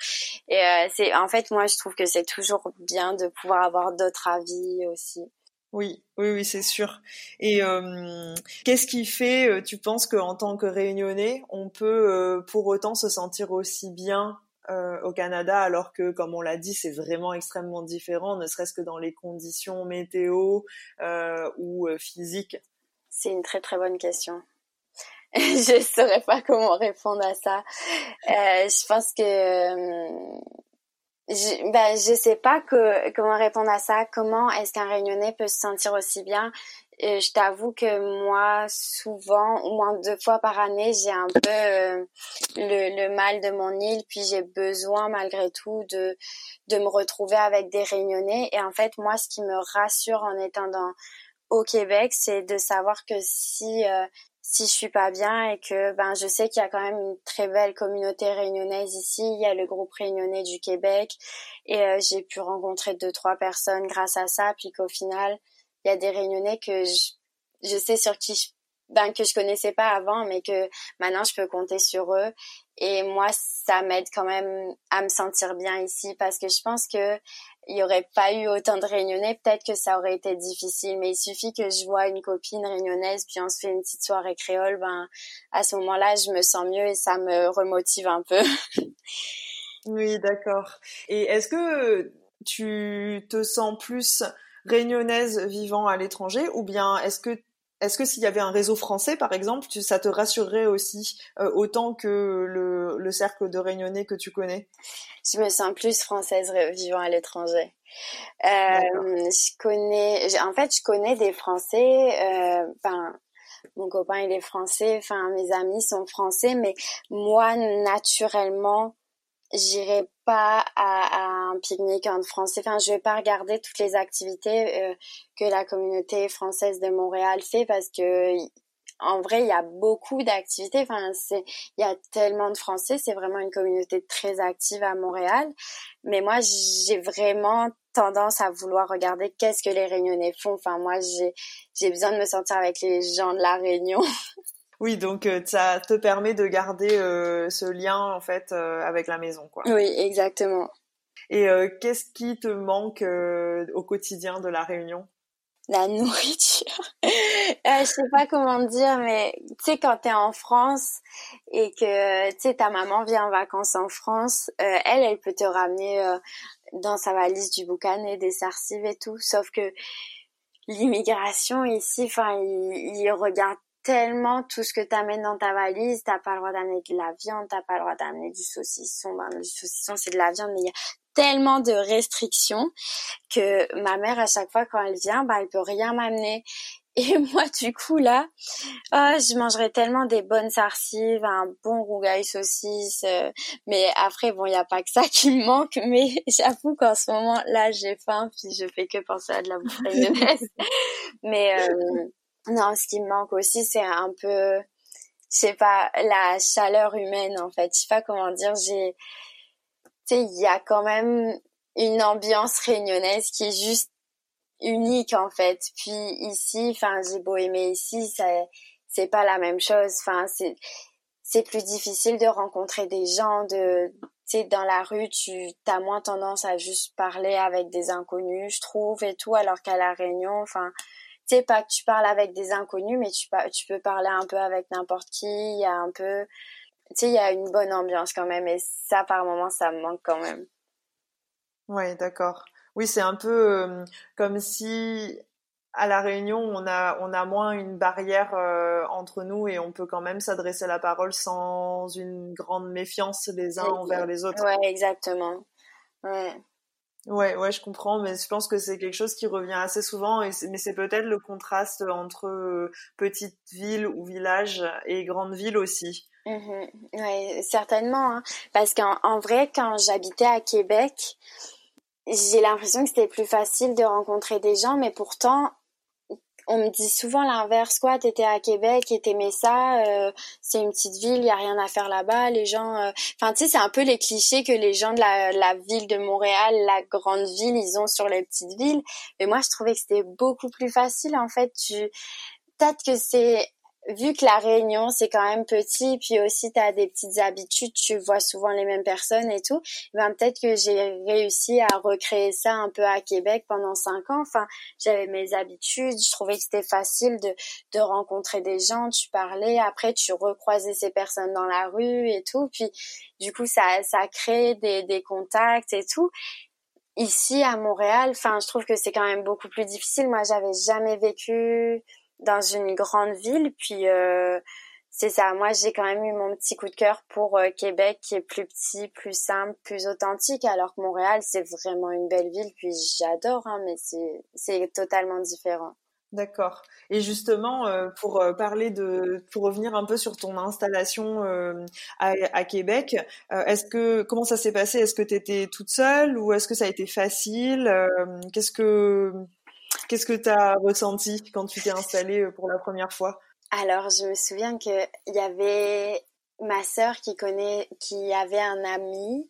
Et euh, c'est en fait moi je trouve que c'est toujours bien de pouvoir avoir d'autres avis aussi. Oui, oui, oui, c'est sûr. Et euh, qu'est-ce qui fait, euh, tu penses qu'en tant que Réunionnais, on peut euh, pour autant se sentir aussi bien au Canada, alors que, comme on l'a dit, c'est vraiment extrêmement différent, ne serait-ce que dans les conditions météo ou physiques? C'est une très très bonne question. je ne saurais pas comment répondre à ça. je pense que je, ben, je sais pas que, comment répondre à ça. Comment est-ce qu'un réunionnais peut se sentir aussi bien? Et Je t'avoue que moi, souvent, au moins deux fois par année, j'ai un peu euh, le, le, mal de mon île, puis j'ai besoin malgré tout de, de me retrouver avec des réunionnais. Et en fait, moi, ce qui me rassure en étant dans au Québec, c'est de savoir que si euh, si je suis pas bien et que ben je sais qu'il y a quand même une très belle communauté réunionnaise ici, il y a le groupe réunionnais du Québec et euh, j'ai pu rencontrer deux trois personnes grâce à ça. Puis qu'au final il y a des réunionnais que je, je sais sur qui je ben, que je connaissais pas avant, mais que maintenant je peux compter sur eux. Et moi, ça m'aide quand même à me sentir bien ici parce que je pense que il y aurait pas eu autant de réunionnais, peut-être que ça aurait été difficile. Mais il suffit que je vois une copine réunionnaise, puis on se fait une petite soirée créole, ben à ce moment-là, je me sens mieux et ça me remotive un peu. oui, d'accord. Et est-ce que tu te sens plus réunionnaise vivant à l'étranger ou bien est-ce que est-ce que s'il y avait un réseau français, par exemple, ça te rassurerait aussi euh, autant que le, cercle de Réunionnais que tu connais? Je me sens plus française vivant à l'étranger. Euh, je connais, en fait, je connais des Français. Euh, ben, mon copain il est français, enfin mes amis sont français, mais moi naturellement, j'irai pas à, un pique-nique en français. Enfin, je vais pas regarder toutes les activités euh, que la communauté française de Montréal fait parce que en vrai, il y a beaucoup d'activités. Enfin, c'est, il y a tellement de Français. C'est vraiment une communauté très active à Montréal. Mais moi, j'ai vraiment tendance à vouloir regarder qu'est-ce que les Réunionnais font. Enfin, moi, j'ai, j'ai besoin de me sentir avec les gens de la Réunion. Oui, donc euh, ça te permet de garder euh, ce lien en fait euh, avec la maison, quoi. Oui, exactement. Et qu'est-ce qui te manque au quotidien de la Réunion? La nourriture. je sais pas comment dire, mais tu sais quand t'es en France et que tu sais ta maman vient en vacances en France, elle, elle peut te ramener dans sa valise du boucan et des sarcives et tout, sauf que l'immigration ici, enfin, ils, ils regardent tellement tout ce que tu amènes dans ta valise. T'as pas le droit d'amener de la viande, t'as pas le droit d'amener du saucisson. Ben, du saucisson, c'est de la viande, mais il y a tellement de restrictions que ma mère, à chaque fois quand elle vient, ben, elle peut rien m'amener. Et moi, du coup, là, oh, je mangerais tellement des bonnes sarcives, un bon rougail saucisse. Euh, mais après, bon, il n'y a pas que ça qui me manque. Mais j'avoue qu'en ce moment, là, j'ai faim, puis je fais que penser à de la bouffe mais... Euh, non, ce qui me manque aussi, c'est un peu, je sais pas, la chaleur humaine en fait. Je sais pas comment dire. J'ai, tu sais, il y a quand même une ambiance réunionnaise qui est juste unique en fait. Puis ici, enfin, j'ai beau aimer ici, ça, c'est pas la même chose. Enfin, c'est, c'est plus difficile de rencontrer des gens, de, sais, dans la rue, tu as moins tendance à juste parler avec des inconnus, je trouve, et tout, alors qu'à la Réunion, enfin, pas que tu parles avec des inconnus, mais tu, tu peux parler un peu avec n'importe qui, il y a un peu, tu sais, il y a une bonne ambiance quand même, et ça, par moments, ça me manque quand même. Ouais, d'accord. Oui, c'est un peu euh, comme si à la Réunion, on a on a moins une barrière euh, entre nous et on peut quand même s'adresser la parole sans une grande méfiance les uns envers les autres. Ouais, exactement. Ouais. Ouais, ouais, je comprends, mais je pense que c'est quelque chose qui revient assez souvent, mais c'est peut-être le contraste entre euh, petite ville ou village et grande ville aussi. Mmh ouais, certainement, hein. parce qu'en vrai, quand j'habitais à Québec, j'ai l'impression que c'était plus facile de rencontrer des gens, mais pourtant, on me dit souvent l'inverse, quoi, t'étais à Québec et t'aimais ça, euh, c'est une petite ville, il y a rien à faire là-bas, les gens... Euh, enfin, tu sais, c'est un peu les clichés que les gens de la, la, ville de Montréal, la grande ville, ils ont sur les petites villes. Mais moi, je trouvais que c'était beaucoup plus facile, en fait. Tu... Peut-être que c'est vu que la Réunion c'est quand même petit, puis aussi tu as des petites habitudes, tu vois souvent les mêmes personnes et tout, ben peut-être que j'ai réussi à recréer ça un peu à Québec pendant cinq ans. Enfin, j'avais mes habitudes, je trouvais que c'était facile de, de rencontrer des gens, tu parlais, après tu recroisais ces personnes dans la rue et tout, puis du coup ça ça crée des, des contacts et tout ici à Montréal, enfin, je trouve que c'est quand même beaucoup plus difficile. Moi, j'avais jamais vécu dans une grande ville. Puis euh, c'est ça, moi j'ai quand même eu mon petit coup de cœur pour euh, Québec qui est plus petit, plus simple, plus authentique, alors que Montréal c'est vraiment une belle ville. Puis j'adore, hein, mais c'est totalement différent. D'accord. Et justement, euh, pour parler de, pour revenir un peu sur ton installation à, Québec, est-ce que comment ça s'est passé? Est-ce que tu étais toute seule ou est-ce que ça a été facile? Qu'est-ce que Qu'est-ce que tu as ressenti quand tu t'es installée euh, pour la première fois? Alors, je me souviens qu'il y avait ma sœur qui connaît, qui avait un ami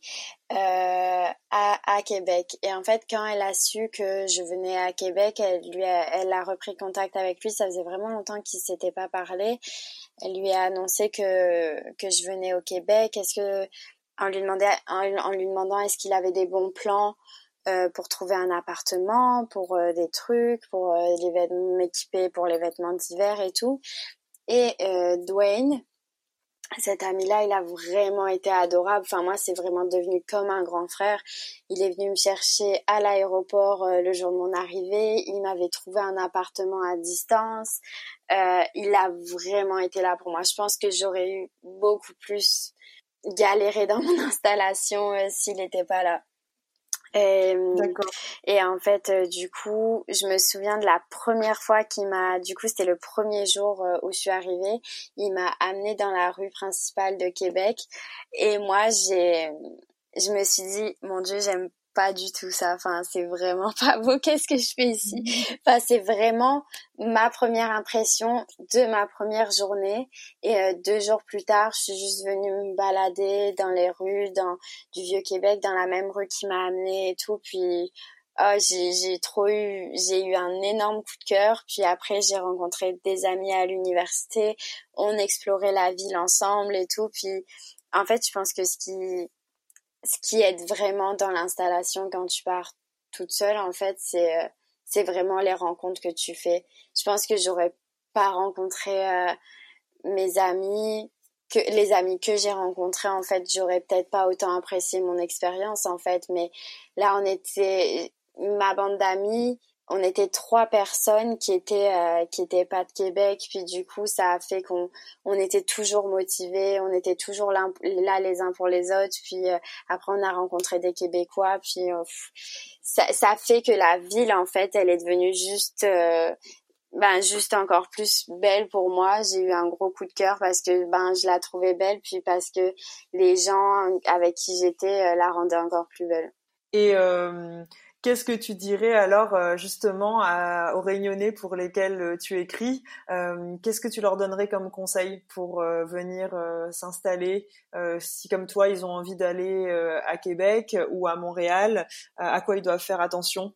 euh, à, Québec. Et en fait, quand elle a su que je venais à Québec, elle lui a, elle a repris contact avec lui. Ça faisait vraiment longtemps qu'ils s'étaient pas parlé. Elle lui a annoncé que que je venais au Québec. Est-ce que en lui demandant, en lui demandant est-ce qu'il avait des bons plans euh, pour trouver un appartement, pour euh, des trucs, pour euh, les vêtements m'équiper pour les vêtements d'hiver et tout. Et Dwayne, cet ami-là, il a vraiment été adorable. Enfin, moi, c'est vraiment devenu comme un grand frère. Il est venu me chercher à l'aéroport le jour de mon arrivée. Il m'avait trouvé un appartement à distance. Euh, il a vraiment été là pour moi. Je pense que j'aurais eu beaucoup plus galéré dans mon installation s'il n'était pas là. Et, et en fait, euh, du coup, je me souviens de la première fois qu'il m'a, du coup, c'était le premier jour euh, où je suis arrivée, il m'a amené dans la rue principale de Québec. Et moi, j'ai, je me suis dit, mon Dieu, j'aime pas du tout ça. Enfin, c'est vraiment pas beau. Qu'est-ce que je fais ici? Enfin, c'est vraiment ma première impression de ma première journée. Et euh, deux jours plus tard, je suis juste venue me balader dans les rues, dans du vieux Québec, dans la même rue qui m'a amenée et tout. Puis oh, j'ai trop eu, j'ai eu un énorme coup de cœur. Puis après, j'ai rencontré des amis à l'université. On explorait la ville ensemble et tout. Puis en fait, je pense que ce qui ce qui aide vraiment dans l'installation quand tu pars toute seule, en fait, c'est euh, c'est vraiment les rencontres que tu fais. Je pense que j'aurais pas rencontré euh, mes amis que les amis que j'ai rencontrés en fait, j'aurais peut-être pas autant apprécié mon expérience en fait, mais là on était ma bande d'amis on était trois personnes qui étaient euh, qui pas de Québec puis du coup ça a fait qu'on on était toujours motivés on était toujours là, les uns pour les autres puis euh, après on a rencontré des Québécois puis euh, ça ça fait que la ville en fait elle est devenue juste ben juste encore plus belle pour moi. J'ai eu un gros coup de cœur parce que ben je la trouvais belle puis parce que les gens avec qui j'étais la rendaient encore plus belle. Et Qu'est-ce que tu dirais alors euh, justement aux Réunionnais pour lesquels euh, tu écris euh, Qu'est-ce que tu leur donnerais comme conseil pour venir s'installer Si comme toi ils ont envie d'aller à Québec ou à Montréal, à quoi ils doivent faire attention?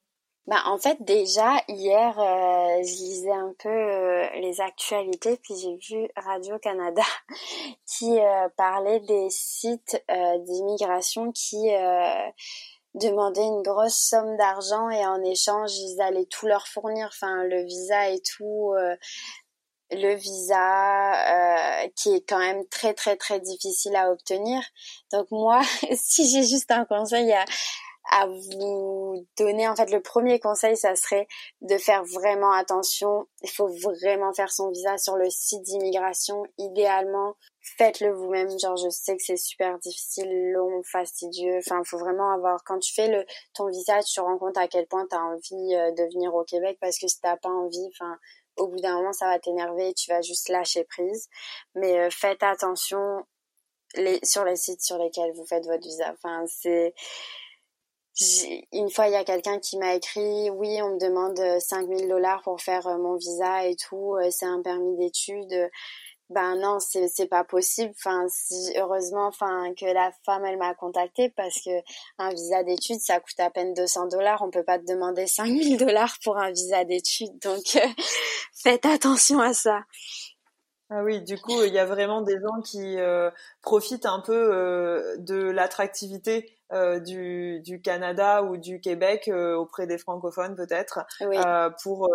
Bah, en fait, déjà, hier, je lisais un peu les actualités, puis j'ai vu Radio-Canada qui parlait des sites d'immigration qui demandaient une grosse somme d'argent et en échange, ils allaient tout leur fournir, enfin, le visa et tout, le visa qui est quand même très, très, très difficile à obtenir. Donc moi, si j'ai juste un conseil à à vous donner. En fait, le premier conseil, ça serait de faire vraiment attention. Il faut vraiment faire son visa sur le site d'immigration. Idéalement, faites-le vous-même. Genre, je sais que c'est super difficile, long, fastidieux. Enfin, faut vraiment avoir, quand tu fais le, ton visa, tu te rends compte à quel point tu as envie euh, de venir au Québec parce que si t'as pas envie, enfin, au bout d'un moment, ça va t'énerver tu vas juste lâcher prise. Mais euh, faites attention les, sur les sites sur lesquels vous faites votre visa. Enfin, c'est, une fois, il y a quelqu'un qui m'a écrit, oui, on me demande 5000 euh, dollars pour faire euh, mon visa et tout, c'est un permis d'études. Ben non, c'est c'est pas possible. Enfin, si, heureusement, enfin que la femme elle m'a contacté parce que un visa d'études ça coûte à peine 200 dollars. On peut pas te demander 5000 dollars pour un visa d'études. Donc faites attention à ça. Ah oui, du coup, il y a vraiment des gens qui profitent un peu de l'attractivité euh, du, du, Canada ou du Québec euh, auprès des francophones peut-être euh, pour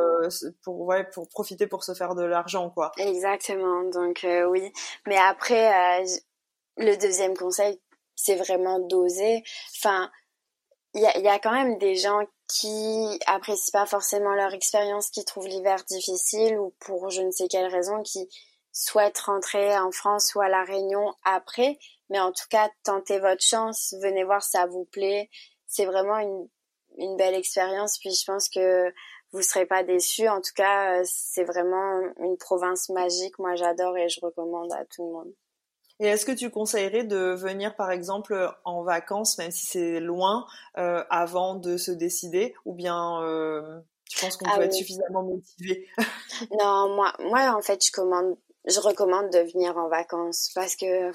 pour ouais pour profiter pour se faire de l'argent quoi. Exactement. Donc oui, mais après le deuxième conseil c'est vraiment d'oser. Enfin il y a, y a quand même des gens qui apprécient pas forcément leur expérience, qui trouvent l'hiver difficile ou pour je ne sais quelle raison qui souhaitent rentrer en France ou à la Réunion après mais en tout cas, tentez votre chance, venez voir si ça vous plaît. C'est vraiment une, une belle expérience. Puis je pense que vous serez pas déçus. En tout cas, euh, c'est vraiment une province magique. Moi, j'adore et je recommande à tout le monde. Et est-ce que tu conseillerais de venir, par exemple, en vacances, même si c'est loin, euh, avant de se décider, ou bien euh, tu penses qu'on ah peut être suffisamment motivé? Non, moi, moi, en fait, je commande, je recommande de venir en vacances parce que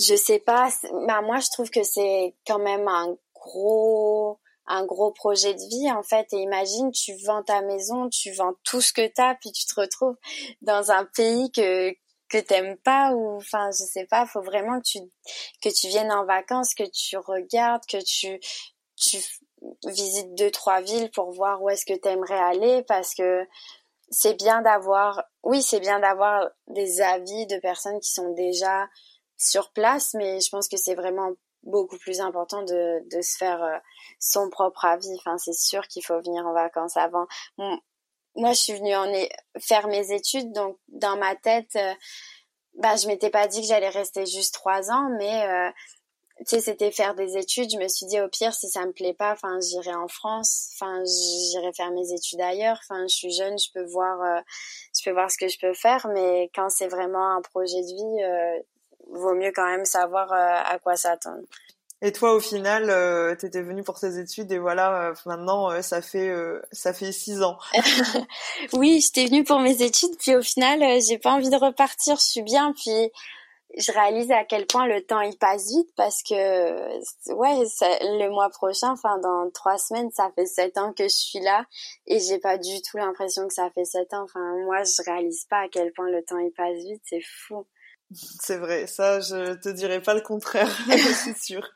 je sais pas. Bah, moi, je trouve que c'est quand même un gros un gros projet de vie en fait et imagine tu vends ta maison tu vends tout ce que t'as puis tu te retrouves dans un pays que que t'aimes pas ou enfin je sais pas faut vraiment que tu que tu viennes en vacances que tu regardes que tu tu visites deux trois villes pour voir où est-ce que t'aimerais aller parce que c'est bien d'avoir oui c'est bien d'avoir des avis de personnes qui sont déjà sur place, mais je pense que c'est vraiment beaucoup plus important de, de se faire euh, son propre avis. Enfin, c'est sûr qu'il faut venir en vacances avant. moi, je suis venue en faire mes études, donc dans ma tête, euh, bah, je m'étais pas dit que j'allais rester juste trois ans, mais euh, tu sais, c'était faire des études. Je me suis dit au pire, si ça me plaît pas, enfin, j'irai en France, enfin, j'irai faire mes études ailleurs. Enfin, je suis jeune, je peux voir, je peux voir ce que je peux faire, mais quand c'est vraiment un projet de vie, vaut mieux quand même savoir euh, à quoi s'attendre. Et toi, au final, euh, tu étais venue pour tes études et voilà, euh, maintenant, euh, ça fait ça fait six ans. oui, j'étais venue pour mes études, puis au final, j'ai pas envie de repartir. Je suis bien, puis je réalise à quel point le temps il passe vite parce que ouais, le mois prochain, enfin dans trois semaines, ça fait sept ans que je suis là et j'ai pas du tout l'impression que ça fait sept ans. Enfin, moi, je réalise pas à quel point le temps il passe vite, c'est fou. C'est vrai, ça, je te dirais pas le contraire, c'est sûr.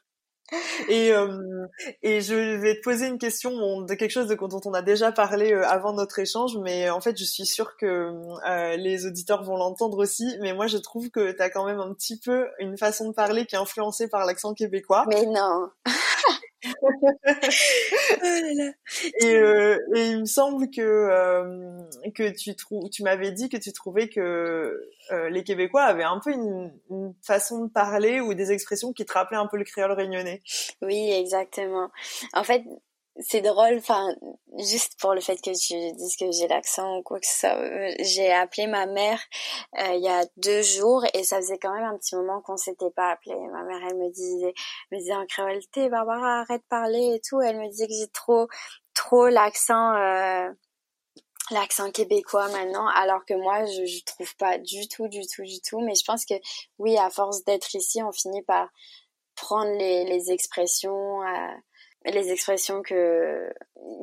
Et, euh, et je vais te poser une question de quelque chose dont on a déjà parlé euh, avant notre échange, mais en fait, je suis sûre que euh, les auditeurs vont l'entendre aussi. Mais moi, je trouve que tu as quand même un petit peu une façon de parler qui est influencée par l'accent québécois. Mais non et, euh, et, il me semble que euh, que tu trouves, tu m'avais dit que tu trouvais que euh, les Québécois avaient un peu une, une, façon de parler ou des expressions qui te rappelaient un peu le créole réunionnais. Oui, exactement. En fait, c'est drôle, enfin, juste pour le fait que tu dises que j'ai l'accent ou quoi que ça, euh, j'ai appelé ma mère euh, il y a deux jours et ça faisait quand même un petit moment qu'on s'était pas appelé. Ma mère, elle me disait, me disait en créole, Barbara, arrête de parler et tout. Elle me disait que j'ai trop, trop l'accent, euh, l'accent québécois maintenant, alors que moi, je, je trouve pas du tout, du tout, du tout. Mais je pense que oui, à force d'être ici, on finit par prendre les, les expressions. Euh, les expressions que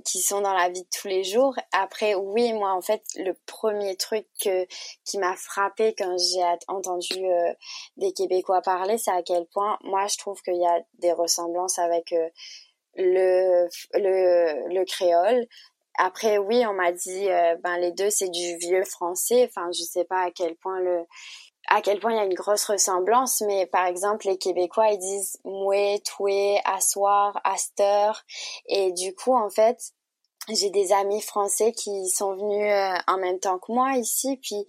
qui sont dans la vie de tous les jours. Après, oui, moi, en fait, le premier truc qui m'a frappé quand j'ai entendu euh, des Québécois parler, c'est à quel point, moi, je trouve qu'il y a des ressemblances avec euh, le, le, le créole. Après, oui, on m'a dit, euh, ben les deux, c'est du vieux français. Enfin, je sais pas à quel point le à quel point il y a une grosse ressemblance, mais par exemple, les Québécois, ils disent moué, toué, asseoir, aster. Et du coup, en fait, j'ai des amis français qui sont venus euh, en même temps que moi ici, puis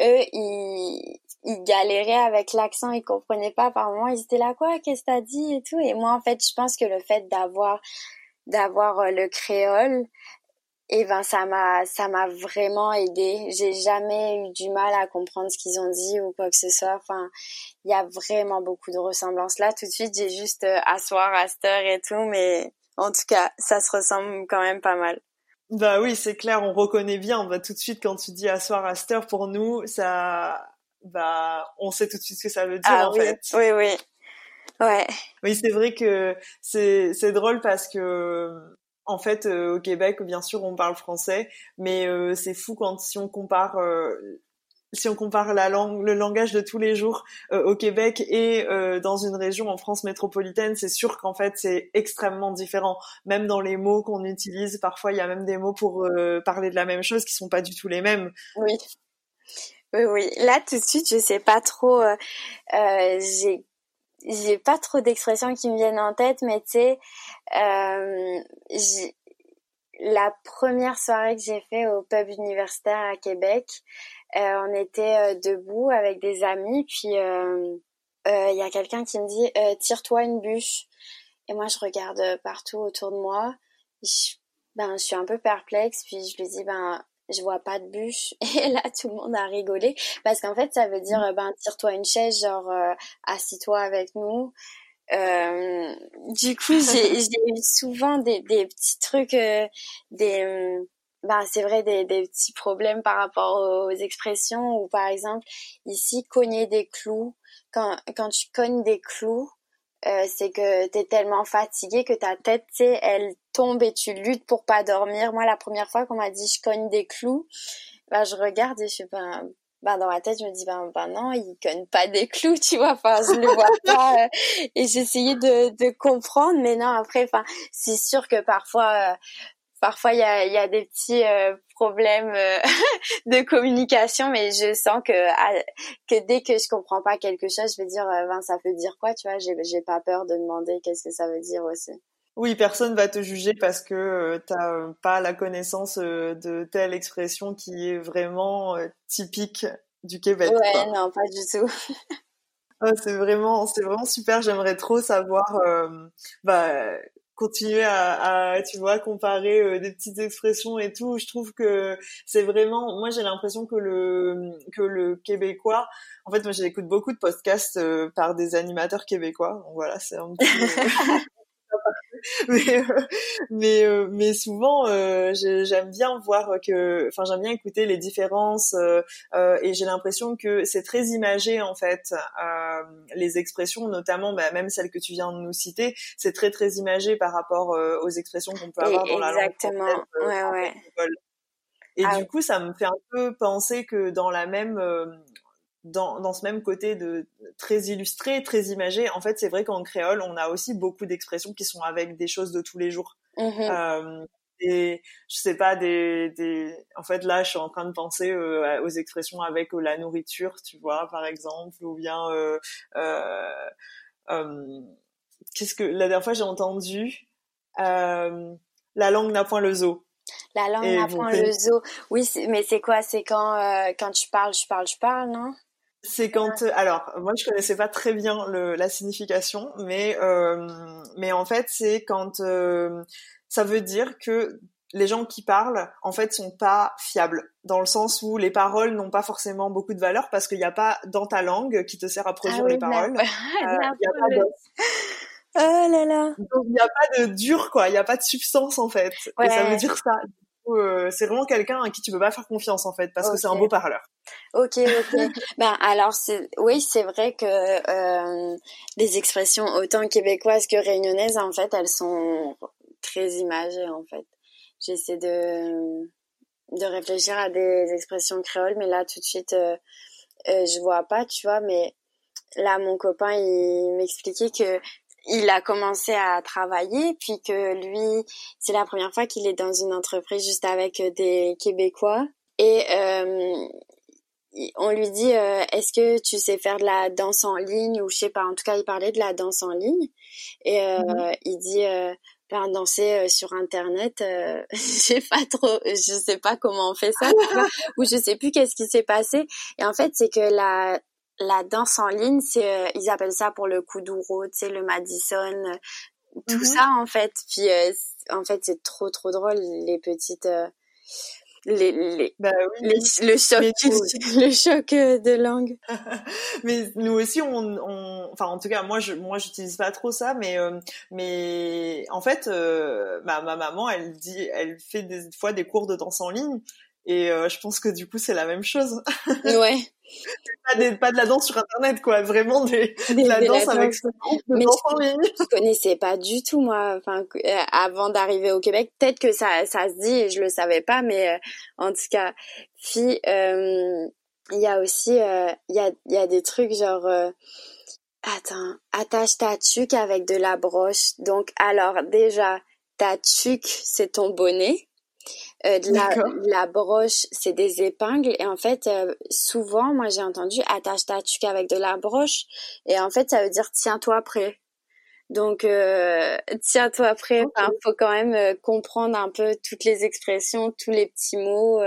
eux, ils, ils galéraient avec l'accent, ils comprenaient pas par moment, ils étaient là, quoi, qu'est-ce que t'as dit et tout? Et moi, en fait, je pense que le fait d'avoir d'avoir euh, le créole, et ben ça m'a ça m'a vraiment aidé. J'ai jamais eu du mal à comprendre ce qu'ils ont dit ou quoi que ce soit. Enfin, il y a vraiment beaucoup de ressemblances là. Tout de suite, j'ai juste euh, asseoir, aster et tout, mais en tout cas, ça se ressemble quand même pas mal. Bah oui, c'est clair, on reconnaît bien. Bah tout de suite quand tu dis asseoir, aster pour nous, ça bah on sait tout de suite ce que ça veut dire ah en oui, fait. Oui oui. Ouais. Oui, c'est vrai que c'est c'est drôle parce que en fait, euh, au Québec, bien sûr, on parle français, mais euh, c'est fou quand si on compare euh, si on compare la langue, le langage de tous les jours au Québec et dans une région en France métropolitaine, c'est sûr qu'en fait c'est extrêmement différent. Même dans les mots qu'on utilise, parfois il y a même des mots pour parler de la même chose qui sont pas du tout les mêmes. Oui. Oui, oui. Là, tout de suite, je sais pas trop. j'ai j'ai pas trop d'expressions qui me viennent en tête, mais tu sais, euh, la première soirée que j'ai fait au pub universitaire à Québec, euh, on était euh, debout avec des amis, puis il euh, euh, y a quelqu'un qui me dit tire-toi une bûche. Et moi, je regarde partout autour de moi. Je, ben, je suis un peu perplexe, puis je lui dis ben je vois pas de bûche. Et là tout le monde a rigolé. Parce qu'en fait ça veut dire mm. ben tire-toi une chaise genre euh, assis-toi avec nous. Euh, du coup j'ai eu souvent des, des petits trucs euh, des ben c'est vrai des, des petits problèmes par rapport aux expressions. Ou par exemple ici cogner des clous. Quand quand tu cognes des clous euh, c'est que t'es tellement fatigué que ta tête, tu sais, elle tombe et tu luttes pour pas dormir. Moi, la première fois qu'on m'a dit je cogne des clous, ben je regarde et je ben, ben dans ma tête je me dis ben ben non, il cogne pas des clous, tu vois. Enfin, je le vois pas. Euh, et j'essayais de de comprendre, mais non. Après, enfin, c'est sûr que parfois. Euh, parfois il y a, y a des petits problèmes euh, de communication, mais je sens que que dès que je comprends pas quelque chose, je vais dire ben ça veut dire quoi, tu vois. J'ai j'ai pas peur de demander qu'est-ce que ça veut dire aussi. Oui, personne va te juger parce que euh, t'as pas la connaissance de telle expression qui est vraiment typique du Québec. Ouais, non, pas du tout. c'est vraiment, c'est vraiment super. J'aimerais trop savoir, bah, continuer à, à, tu vois comparer euh, des petites expressions et tout je trouve que c'est vraiment moi j'ai l'impression que le que le québécois en fait moi j'écoute beaucoup de podcasts euh, par des animateurs québécois donc voilà c'est un petit mais euh, mais, euh, mais souvent euh, j'aime bien voir que enfin j'aime bien écouter les différences et j'ai l'impression que c'est très imagé en fait les expressions notamment bah, même celles que tu viens de nous citer c'est très très imagé par rapport aux expressions qu'on peut avoir dans la langue exactement. ouais ouais. et ah du coup, ça me fait un peu penser que dans la même dans, dans ce même côté de très illustré, très imagé, en fait, c'est vrai qu'en créole, on a aussi beaucoup d'expressions qui sont avec des choses de tous les jours. Mm-hmm. Euh, et je sais pas des, des en fait là je suis en train de penser euh, aux expressions avec euh, la nourriture tu vois par exemple ou bien euh, qu'est-ce que la dernière fois j'ai entendu la langue n'a point le zoo la langue n'a point le zoo oui mais c'est quoi? C'est quand quand tu parles je parle je parle non? C'est quand euh, alors moi je connaissais pas très bien le, la signification, mais euh, mais en fait c'est quand euh, ça veut dire que les gens qui parlent en fait sont pas fiables dans le sens où les paroles n'ont pas forcément beaucoup de valeur parce qu'il n'y a pas dans ta langue qui te sert à produire ah les paroles. Oh là là. Donc il n'y a pas de dur quoi, il n'y a pas de substance en fait. Et ça veut dire ça. C'est vraiment quelqu'un à qui tu peux pas faire confiance en fait parce que c'est un beau parleur. Ok, ok. ben alors oui, c'est vrai que euh, les expressions autant québécoises que réunionnaises en fait, elles sont très imagées en fait. J'essaie de de réfléchir à des expressions créoles, mais là tout de suite euh, euh, je vois pas, tu vois, mais là mon copain il m'expliquait que il a commencé à travailler, puis que lui, c'est la première fois qu'il est dans une entreprise juste avec des Québécois. Et euh, on lui dit euh, est-ce que tu sais faire de la danse en ligne ou je sais pas en tout cas il parlait de la danse en ligne et euh, mhm. il dit euh, ben, danser sur internet je sais pas trop je sais pas comment on fait ça ou je sais plus qu'est-ce qui s'est passé et en fait c'est que la la danse en ligne c'est ils appellent ça pour le kuduro tu sais le Madison tout mhm. ça en fait puis en fait c'est trop trop drôle les petites les, les, bah oui, le choc le choc euh, de langue mais nous aussi on, on enfin en tout cas moi je moi j'utilise pas trop ça mais euh, mais en fait euh, ma, ma maman elle dit elle fait des fois des cours de danse en ligne et euh, je pense que du coup, c'est la même chose. Ouais. Pas, des, pas de la danse sur Internet, quoi. Vraiment des, de la danse avec danse en ligne. Je connaissais pas du tout, moi. Enfin, euh, avant d'arriver au Québec, peut-être que ça, ça se dit et je le savais pas, mais euh, en tout cas, puis il y a aussi, il y a, il y a des trucs genre. Attends, attache ta tuque avec de la broche. Donc, alors déjà, ta tuque, c'est ton bonnet. Euh, la, la, broche, c'est des épingles. Et en fait, euh, souvent, moi, j'ai entendu attache ta tuque avec de la broche. Et en fait, ça veut dire tiens-toi prêt. Donc, euh, tiens-toi prêt. Il faut quand même comprendre un peu toutes les expressions, tous les petits mots.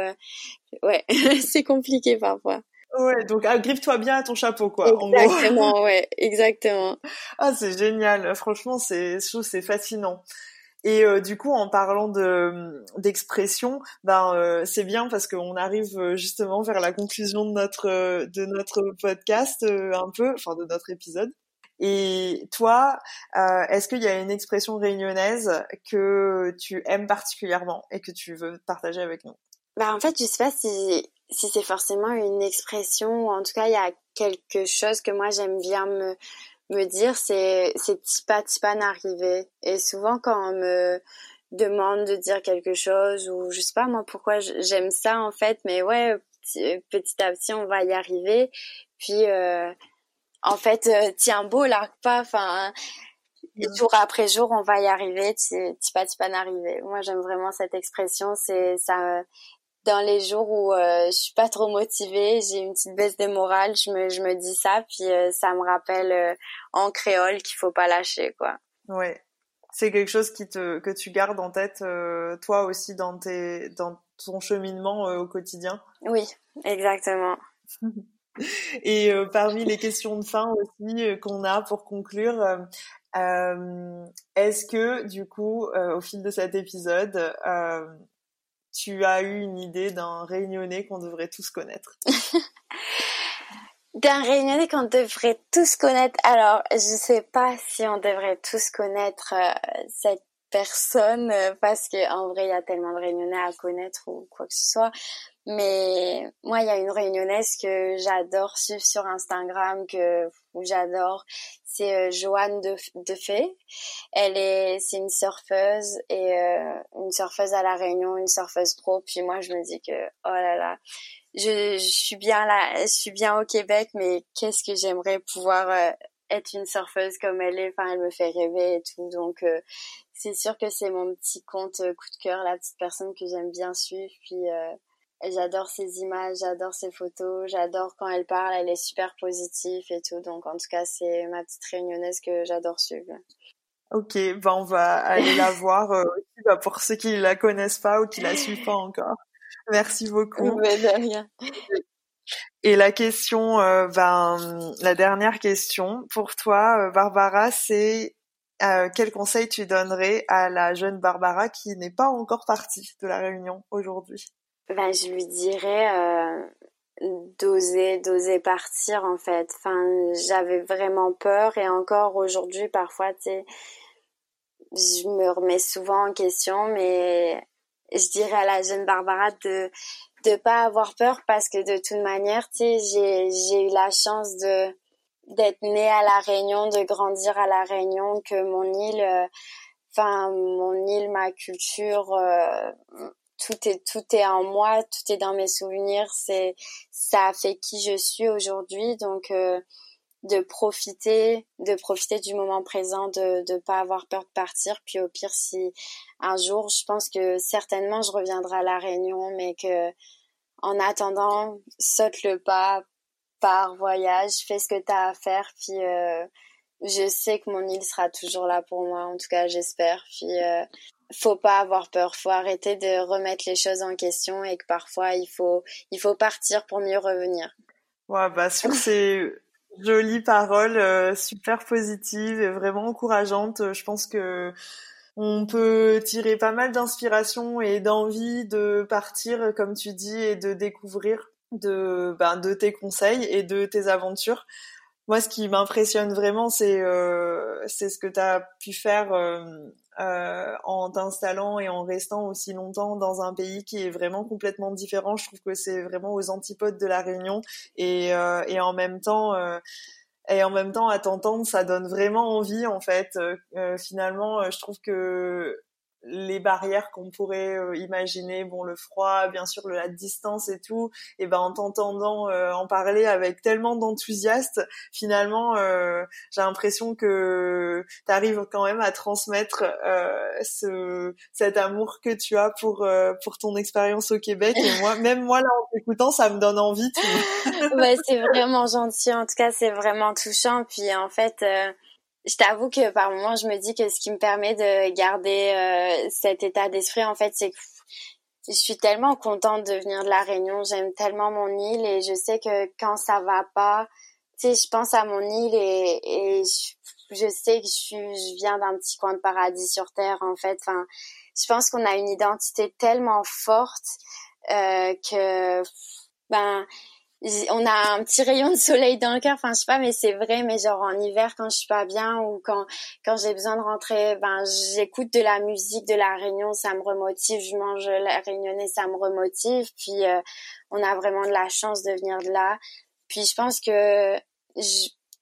ouais, c'est compliqué parfois. Ouais, donc agrippe-toi bien à ton chapeau, quoi. Exactement, ouais, exactement. Ah, c'est génial. Franchement, c'est, c'est fascinant. Et euh, du coup, en parlant de d'expression, ben euh, c'est bien parce qu'on arrive euh, justement vers la conclusion de notre de notre podcast un peu, enfin de notre épisode. Et toi, est-ce qu'il y a une expression réunionnaise que tu aimes particulièrement et que tu veux partager avec nous? Bah en fait, je sais pas si si c'est forcément une expression ou en tout cas il y a quelque chose que moi j'aime bien me me dire c'est c'est tipa tipa n'arriver et souvent quand on me demande de dire quelque chose ou je sais pas moi pourquoi j'aime ça en fait mais ouais petit à petit on va y arriver. Puis euh, en fait euh, tiens beau l'arc pas enfin jour après jour on va y arriver tipa tipa n'arriver moi j'aime vraiment cette expression c'est ça dans les jours où euh, je suis pas trop motivée, j'ai une petite baisse de morale, je me, je me dis ça, puis euh, ça me rappelle euh, en créole qu'il faut pas lâcher, quoi. Ouais, c'est quelque chose qui te que tu gardes en tête euh, toi aussi dans tes dans ton cheminement au quotidien? Oui, exactement. Et parmi les questions de fin aussi qu'on a pour conclure, est-ce que du coup, au fil de cet épisode, tu as eu une idée d'un réunionnais qu'on devrait tous connaître D'un réunionnais qu'on devrait tous connaître. Alors, je sais pas si on devrait tous connaître euh, cette personne euh, parce que en vrai, il y a tellement de réunionnais à connaître ou quoi que ce soit. Mais moi, il y a une réunionnaise que j'adore suivre sur Instagram, que j'adore. C'est euh, Joanne de, de Fay. Elle est, c'est une surfeuse et euh, une surfeuse à la Réunion, une surfeuse pro. Puis moi, je me dis que oh là là, je, suis bien là, je suis bien au Québec, mais qu'est-ce que j'aimerais pouvoir euh, être une surfeuse comme elle est? Enfin, elle me fait rêver et tout. Donc, euh, c'est sûr que c'est mon petit compte coup de cœur, la petite personne que j'aime bien suivre. Puis j'adore ses images, j'adore ses photos, j'adore quand elle parle, elle est super positive et tout. Donc en tout cas, c'est ma petite réunionnaise que j'adore suivre. Ok, ben on va aller la voir euh, bah, pour ceux qui la connaissent pas ou qui la suivent pas encore. Merci beaucoup. Mais de rien. Et la question, euh, ben la dernière question pour toi, euh, Barbara, c'est quel conseil tu donnerais à la jeune Barbara qui n'est pas encore partie de la réunion aujourd'hui? Ben, je lui dirais euh, d'oser, d'oser partir en fait. Enfin, j'avais vraiment peur et encore aujourd'hui, parfois, tu sais, je me remets souvent en question, mais je dirais à la jeune Barbara de de pas avoir peur parce que de toute manière, tu sais, j'ai j'ai eu la chance de d'être née à la Réunion, de grandir à la Réunion, que mon île, euh, enfin mon île, ma culture, euh, tout est tout est en moi, tout est dans mes souvenirs. C'est ça a fait qui je suis aujourd'hui, donc euh, de profiter, de profiter du moment présent, de ne pas avoir peur de partir. Puis au pire, si un jour, je pense que certainement je reviendrai à la Réunion, mais que en attendant, saute le pas, pars, voyage, fais ce que tu as à faire. Puis euh, je sais que mon île sera toujours là pour moi, en tout cas j'espère. Puis euh, faut pas avoir peur, faut arrêter de remettre les choses en question et que parfois il faut il faut partir pour mieux revenir. Ouais, bah sur ces jolies paroles euh, super positives et vraiment encourageantes, je pense que on peut tirer pas mal d'inspiration et d'envie de partir, comme tu dis, et de découvrir de, ben, de tes conseils et de tes aventures. Moi, ce qui m'impressionne vraiment, c'est euh, c'est ce que tu as pu faire euh, euh, en t'installant et en restant aussi longtemps dans un pays qui est vraiment complètement différent. Je trouve que c'est vraiment aux antipodes de la Réunion et, euh, et en même temps euh, et en même temps à t'entendre, ça donne vraiment envie en fait. finalement, je trouve que les barrières qu'on pourrait euh, imaginer, bon le froid, bien sûr la distance et tout, et ben en t'entendant euh, en parler avec tellement d'enthousiasme, finalement euh, j'ai l'impression que tu arrives quand même à transmettre ce cet amour que tu as pour pour ton expérience au Québec. Et moi même moi là en t'écoutant ça me donne envie. ouais, c'est vraiment gentil. En tout cas, c'est vraiment touchant. Puis en fait je t'avoue que par moments, je me dis que ce qui me permet de garder euh, cet état d'esprit, en fait, c'est que je suis tellement contente de venir de la Réunion. J'aime tellement mon île et je sais que quand ça va pas, tu sais, je pense à mon île et, et je, sais que je, je viens d'un petit coin de paradis sur terre, en fait. Enfin, je pense qu'on a une identité tellement forte euh, que, ben, on a un petit rayon de soleil dans le cœur enfin je sais pas mais c'est vrai mais genre en hiver quand je suis pas bien ou quand quand j'ai besoin de rentrer ben j'écoute de la musique de la Réunion ça me remotive je mange la réunionnais ça me remotive puis euh, on a vraiment de la chance de venir de là. Puis je pense que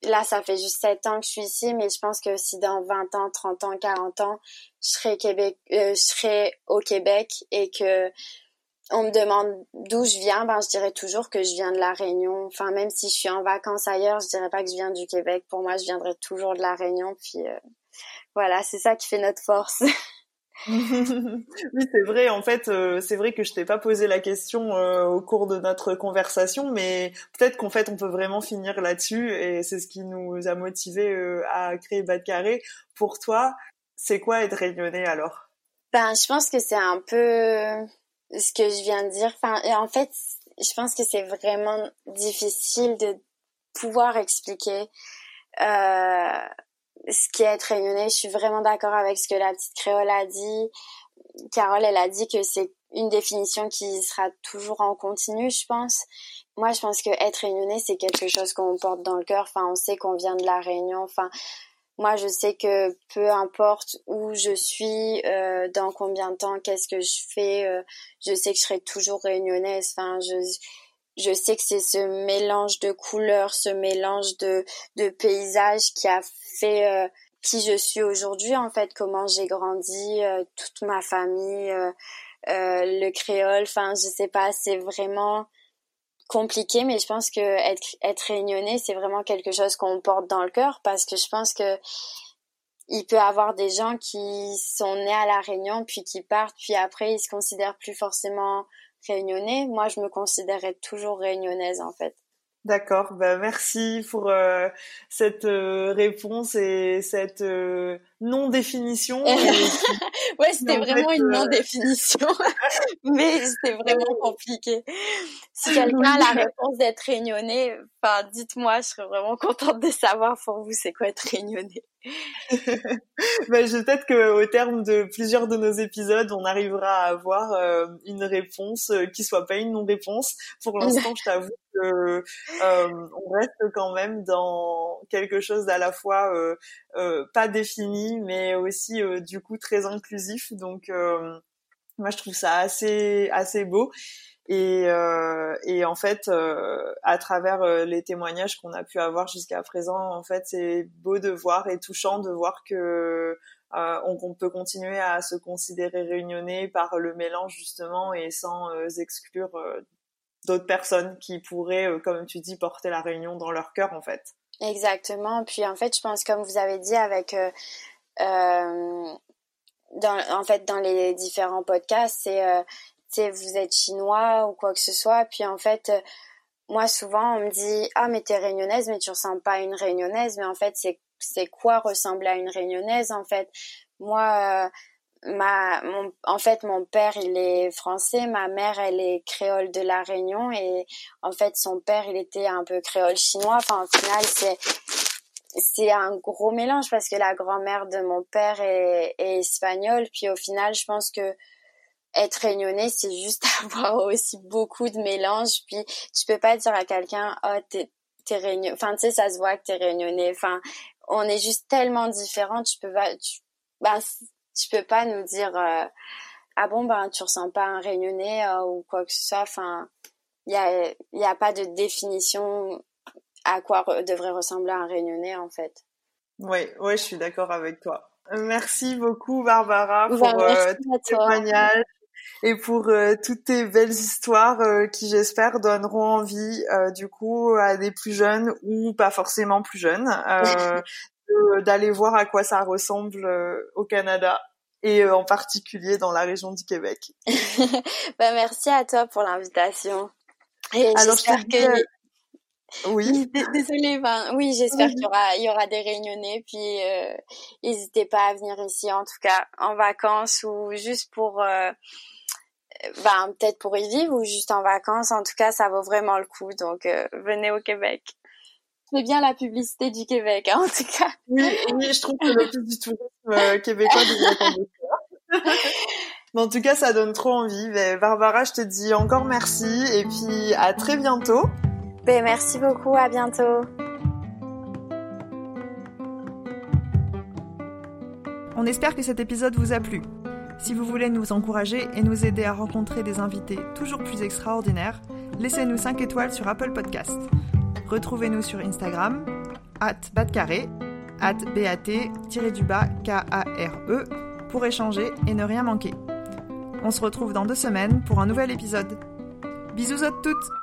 là ça fait juste 7 ans que je suis ici mais je pense que si dans 20 ans 30 ans 40 ans je serai Québec euh, je serai au Québec et que on me demande d'où je viens, ben je dirais toujours que je viens de la Réunion. Enfin, même si je suis en vacances ailleurs, je dirais pas que je viens du Québec. Pour moi, je viendrai toujours de la Réunion. Puis euh, voilà, c'est ça qui fait notre force. oui, c'est vrai. En fait, euh, c'est vrai que je t'ai pas posé la question euh, au cours de notre conversation, mais peut-être qu'en fait, on peut vraiment finir là-dessus, et c'est ce qui nous a motivé à créer Bad Carré. Pour toi, c'est quoi être réunionnais alors? Ben, je pense que c'est un peu ce que je viens de dire. Enfin, en fait, je pense que c'est vraiment difficile de pouvoir expliquer euh, ce qui est être réunionnais. Je suis vraiment d'accord avec ce que la petite créole a dit. Carole, elle a dit que c'est une définition qui sera toujours en continu, je pense. Moi, je pense que être réunionnais, c'est quelque chose qu'on porte dans le cœur. Enfin, on sait qu'on vient de la Réunion. Enfin, moi, je sais que peu importe où je suis, euh, dans combien de temps, qu'est-ce que je fais, euh, je sais que je serai toujours réunionnaise. Enfin, je, je sais que c'est ce mélange de couleurs, ce mélange de, de paysages qui a fait euh, qui je suis aujourd'hui, en fait, comment j'ai grandi, toute ma famille, le créole. Enfin, je sais pas, c'est vraiment compliqué, mais je pense que être, être réunionnais, c'est vraiment quelque chose qu'on porte dans le cœur parce que je pense que il peut avoir des gens qui sont nés à la Réunion puis qui partent puis après ils se considèrent plus forcément réunionnais. Moi, je me considérais toujours réunionnaise en fait. D'accord, bah merci pour euh, cette euh, réponse et cette euh, non-définition. ouais, c'était vraiment une non-définition, mais c'était vraiment compliqué. Si quelqu'un a la réponse d'être réunionnais, enfin, dites-moi, je serais vraiment contente de savoir pour vous c'est quoi être réunionnais. ben, je peut-être qu'au terme de plusieurs de nos épisodes, on arrivera à avoir euh, une réponse euh, qui soit pas une non-réponse. Pour l'instant, je t'avoue que euh, on reste quand même dans quelque chose d'à la fois pas défini, mais aussi du coup très inclusif. Donc, moi, je trouve ça assez assez beau. Et, euh, et en fait, euh, à travers euh, les témoignages qu'on a pu avoir jusqu'à présent, en fait, c'est beau de voir et touchant de voir que on, peut continuer à se considérer réunionnais par le mélange justement et sans exclure d'autres personnes qui pourraient, comme tu dis, porter la réunion dans leur cœur en fait. Exactement. Puis en fait, je pense comme vous avez dit avec dans, en fait dans les différents podcasts, c'est vous êtes chinois ou quoi que ce soit. Puis en fait, euh, moi souvent on me dit ah mais t'es réunionnaise mais tu ressembles pas à une réunionnaise. Mais en fait c'est c'est quoi ressembler à une réunionnaise en fait? Moi euh, ma mon, en fait mon père il est français, ma mère elle est créole de la Réunion et en fait son père il était un peu créole chinois. Enfin au final c'est c'est un gros mélange parce que la grand-mère de mon père est, est espagnole. Puis au final, je pense que être réunionnais, c'est juste avoir aussi beaucoup de mélange. Puis tu peux pas dire à quelqu'un, oh, t'es, t'es réunion. Enfin, tu sais, ça se voit que t'es réunionnais. Enfin, on est juste tellement différents. Tu peux pas, tu, ben, tu peux pas nous dire, euh, ah bon, ben, tu ressens pas un réunionnais euh, ou quoi que ce soit. Enfin, il y a, y a pas de définition à quoi devrait ressembler un réunionnais, en fait. Oui, ouais, je suis d'accord avec toi. Merci beaucoup Barbara pour ben, euh, ton témoignage et pour euh, toutes tes belles histoires euh, qui j'espère donneront envie euh, du coup à des plus jeunes ou pas forcément plus jeunes d'aller voir à quoi ça ressemble au Canada et en particulier dans la région du Québec. bah, merci à toi pour l'invitation. Et j'espère que oui. Désolée, ben, oui, j'espère qu'il y aura, il y aura des réunionnais, puis n'hésitez pas à venir ici, en tout cas en vacances ou juste pour ben, peut-être pour y vivre ou juste en vacances. En tout cas, ça vaut vraiment le coup. Donc, euh, venez au Québec. C'est bien la publicité du Québec, hein, en tout cas. Oui, oui, je trouve que le plus du tourisme euh, québécois Mais en tout cas, ça donne trop envie. Mais Barbara, je te dis encore merci et puis à très bientôt. Ben, merci beaucoup, à bientôt. On espère que cet épisode vous a plu. Si vous voulez nous encourager et nous aider à rencontrer des invités toujours plus extraordinaires, laissez-nous 5 étoiles sur Apple Podcast. Retrouvez-nous sur Instagram, at batcarré, at bat-k-a-r-e, pour échanger et ne rien manquer. On se retrouve dans deux semaines pour un nouvel épisode. Bisous à toutes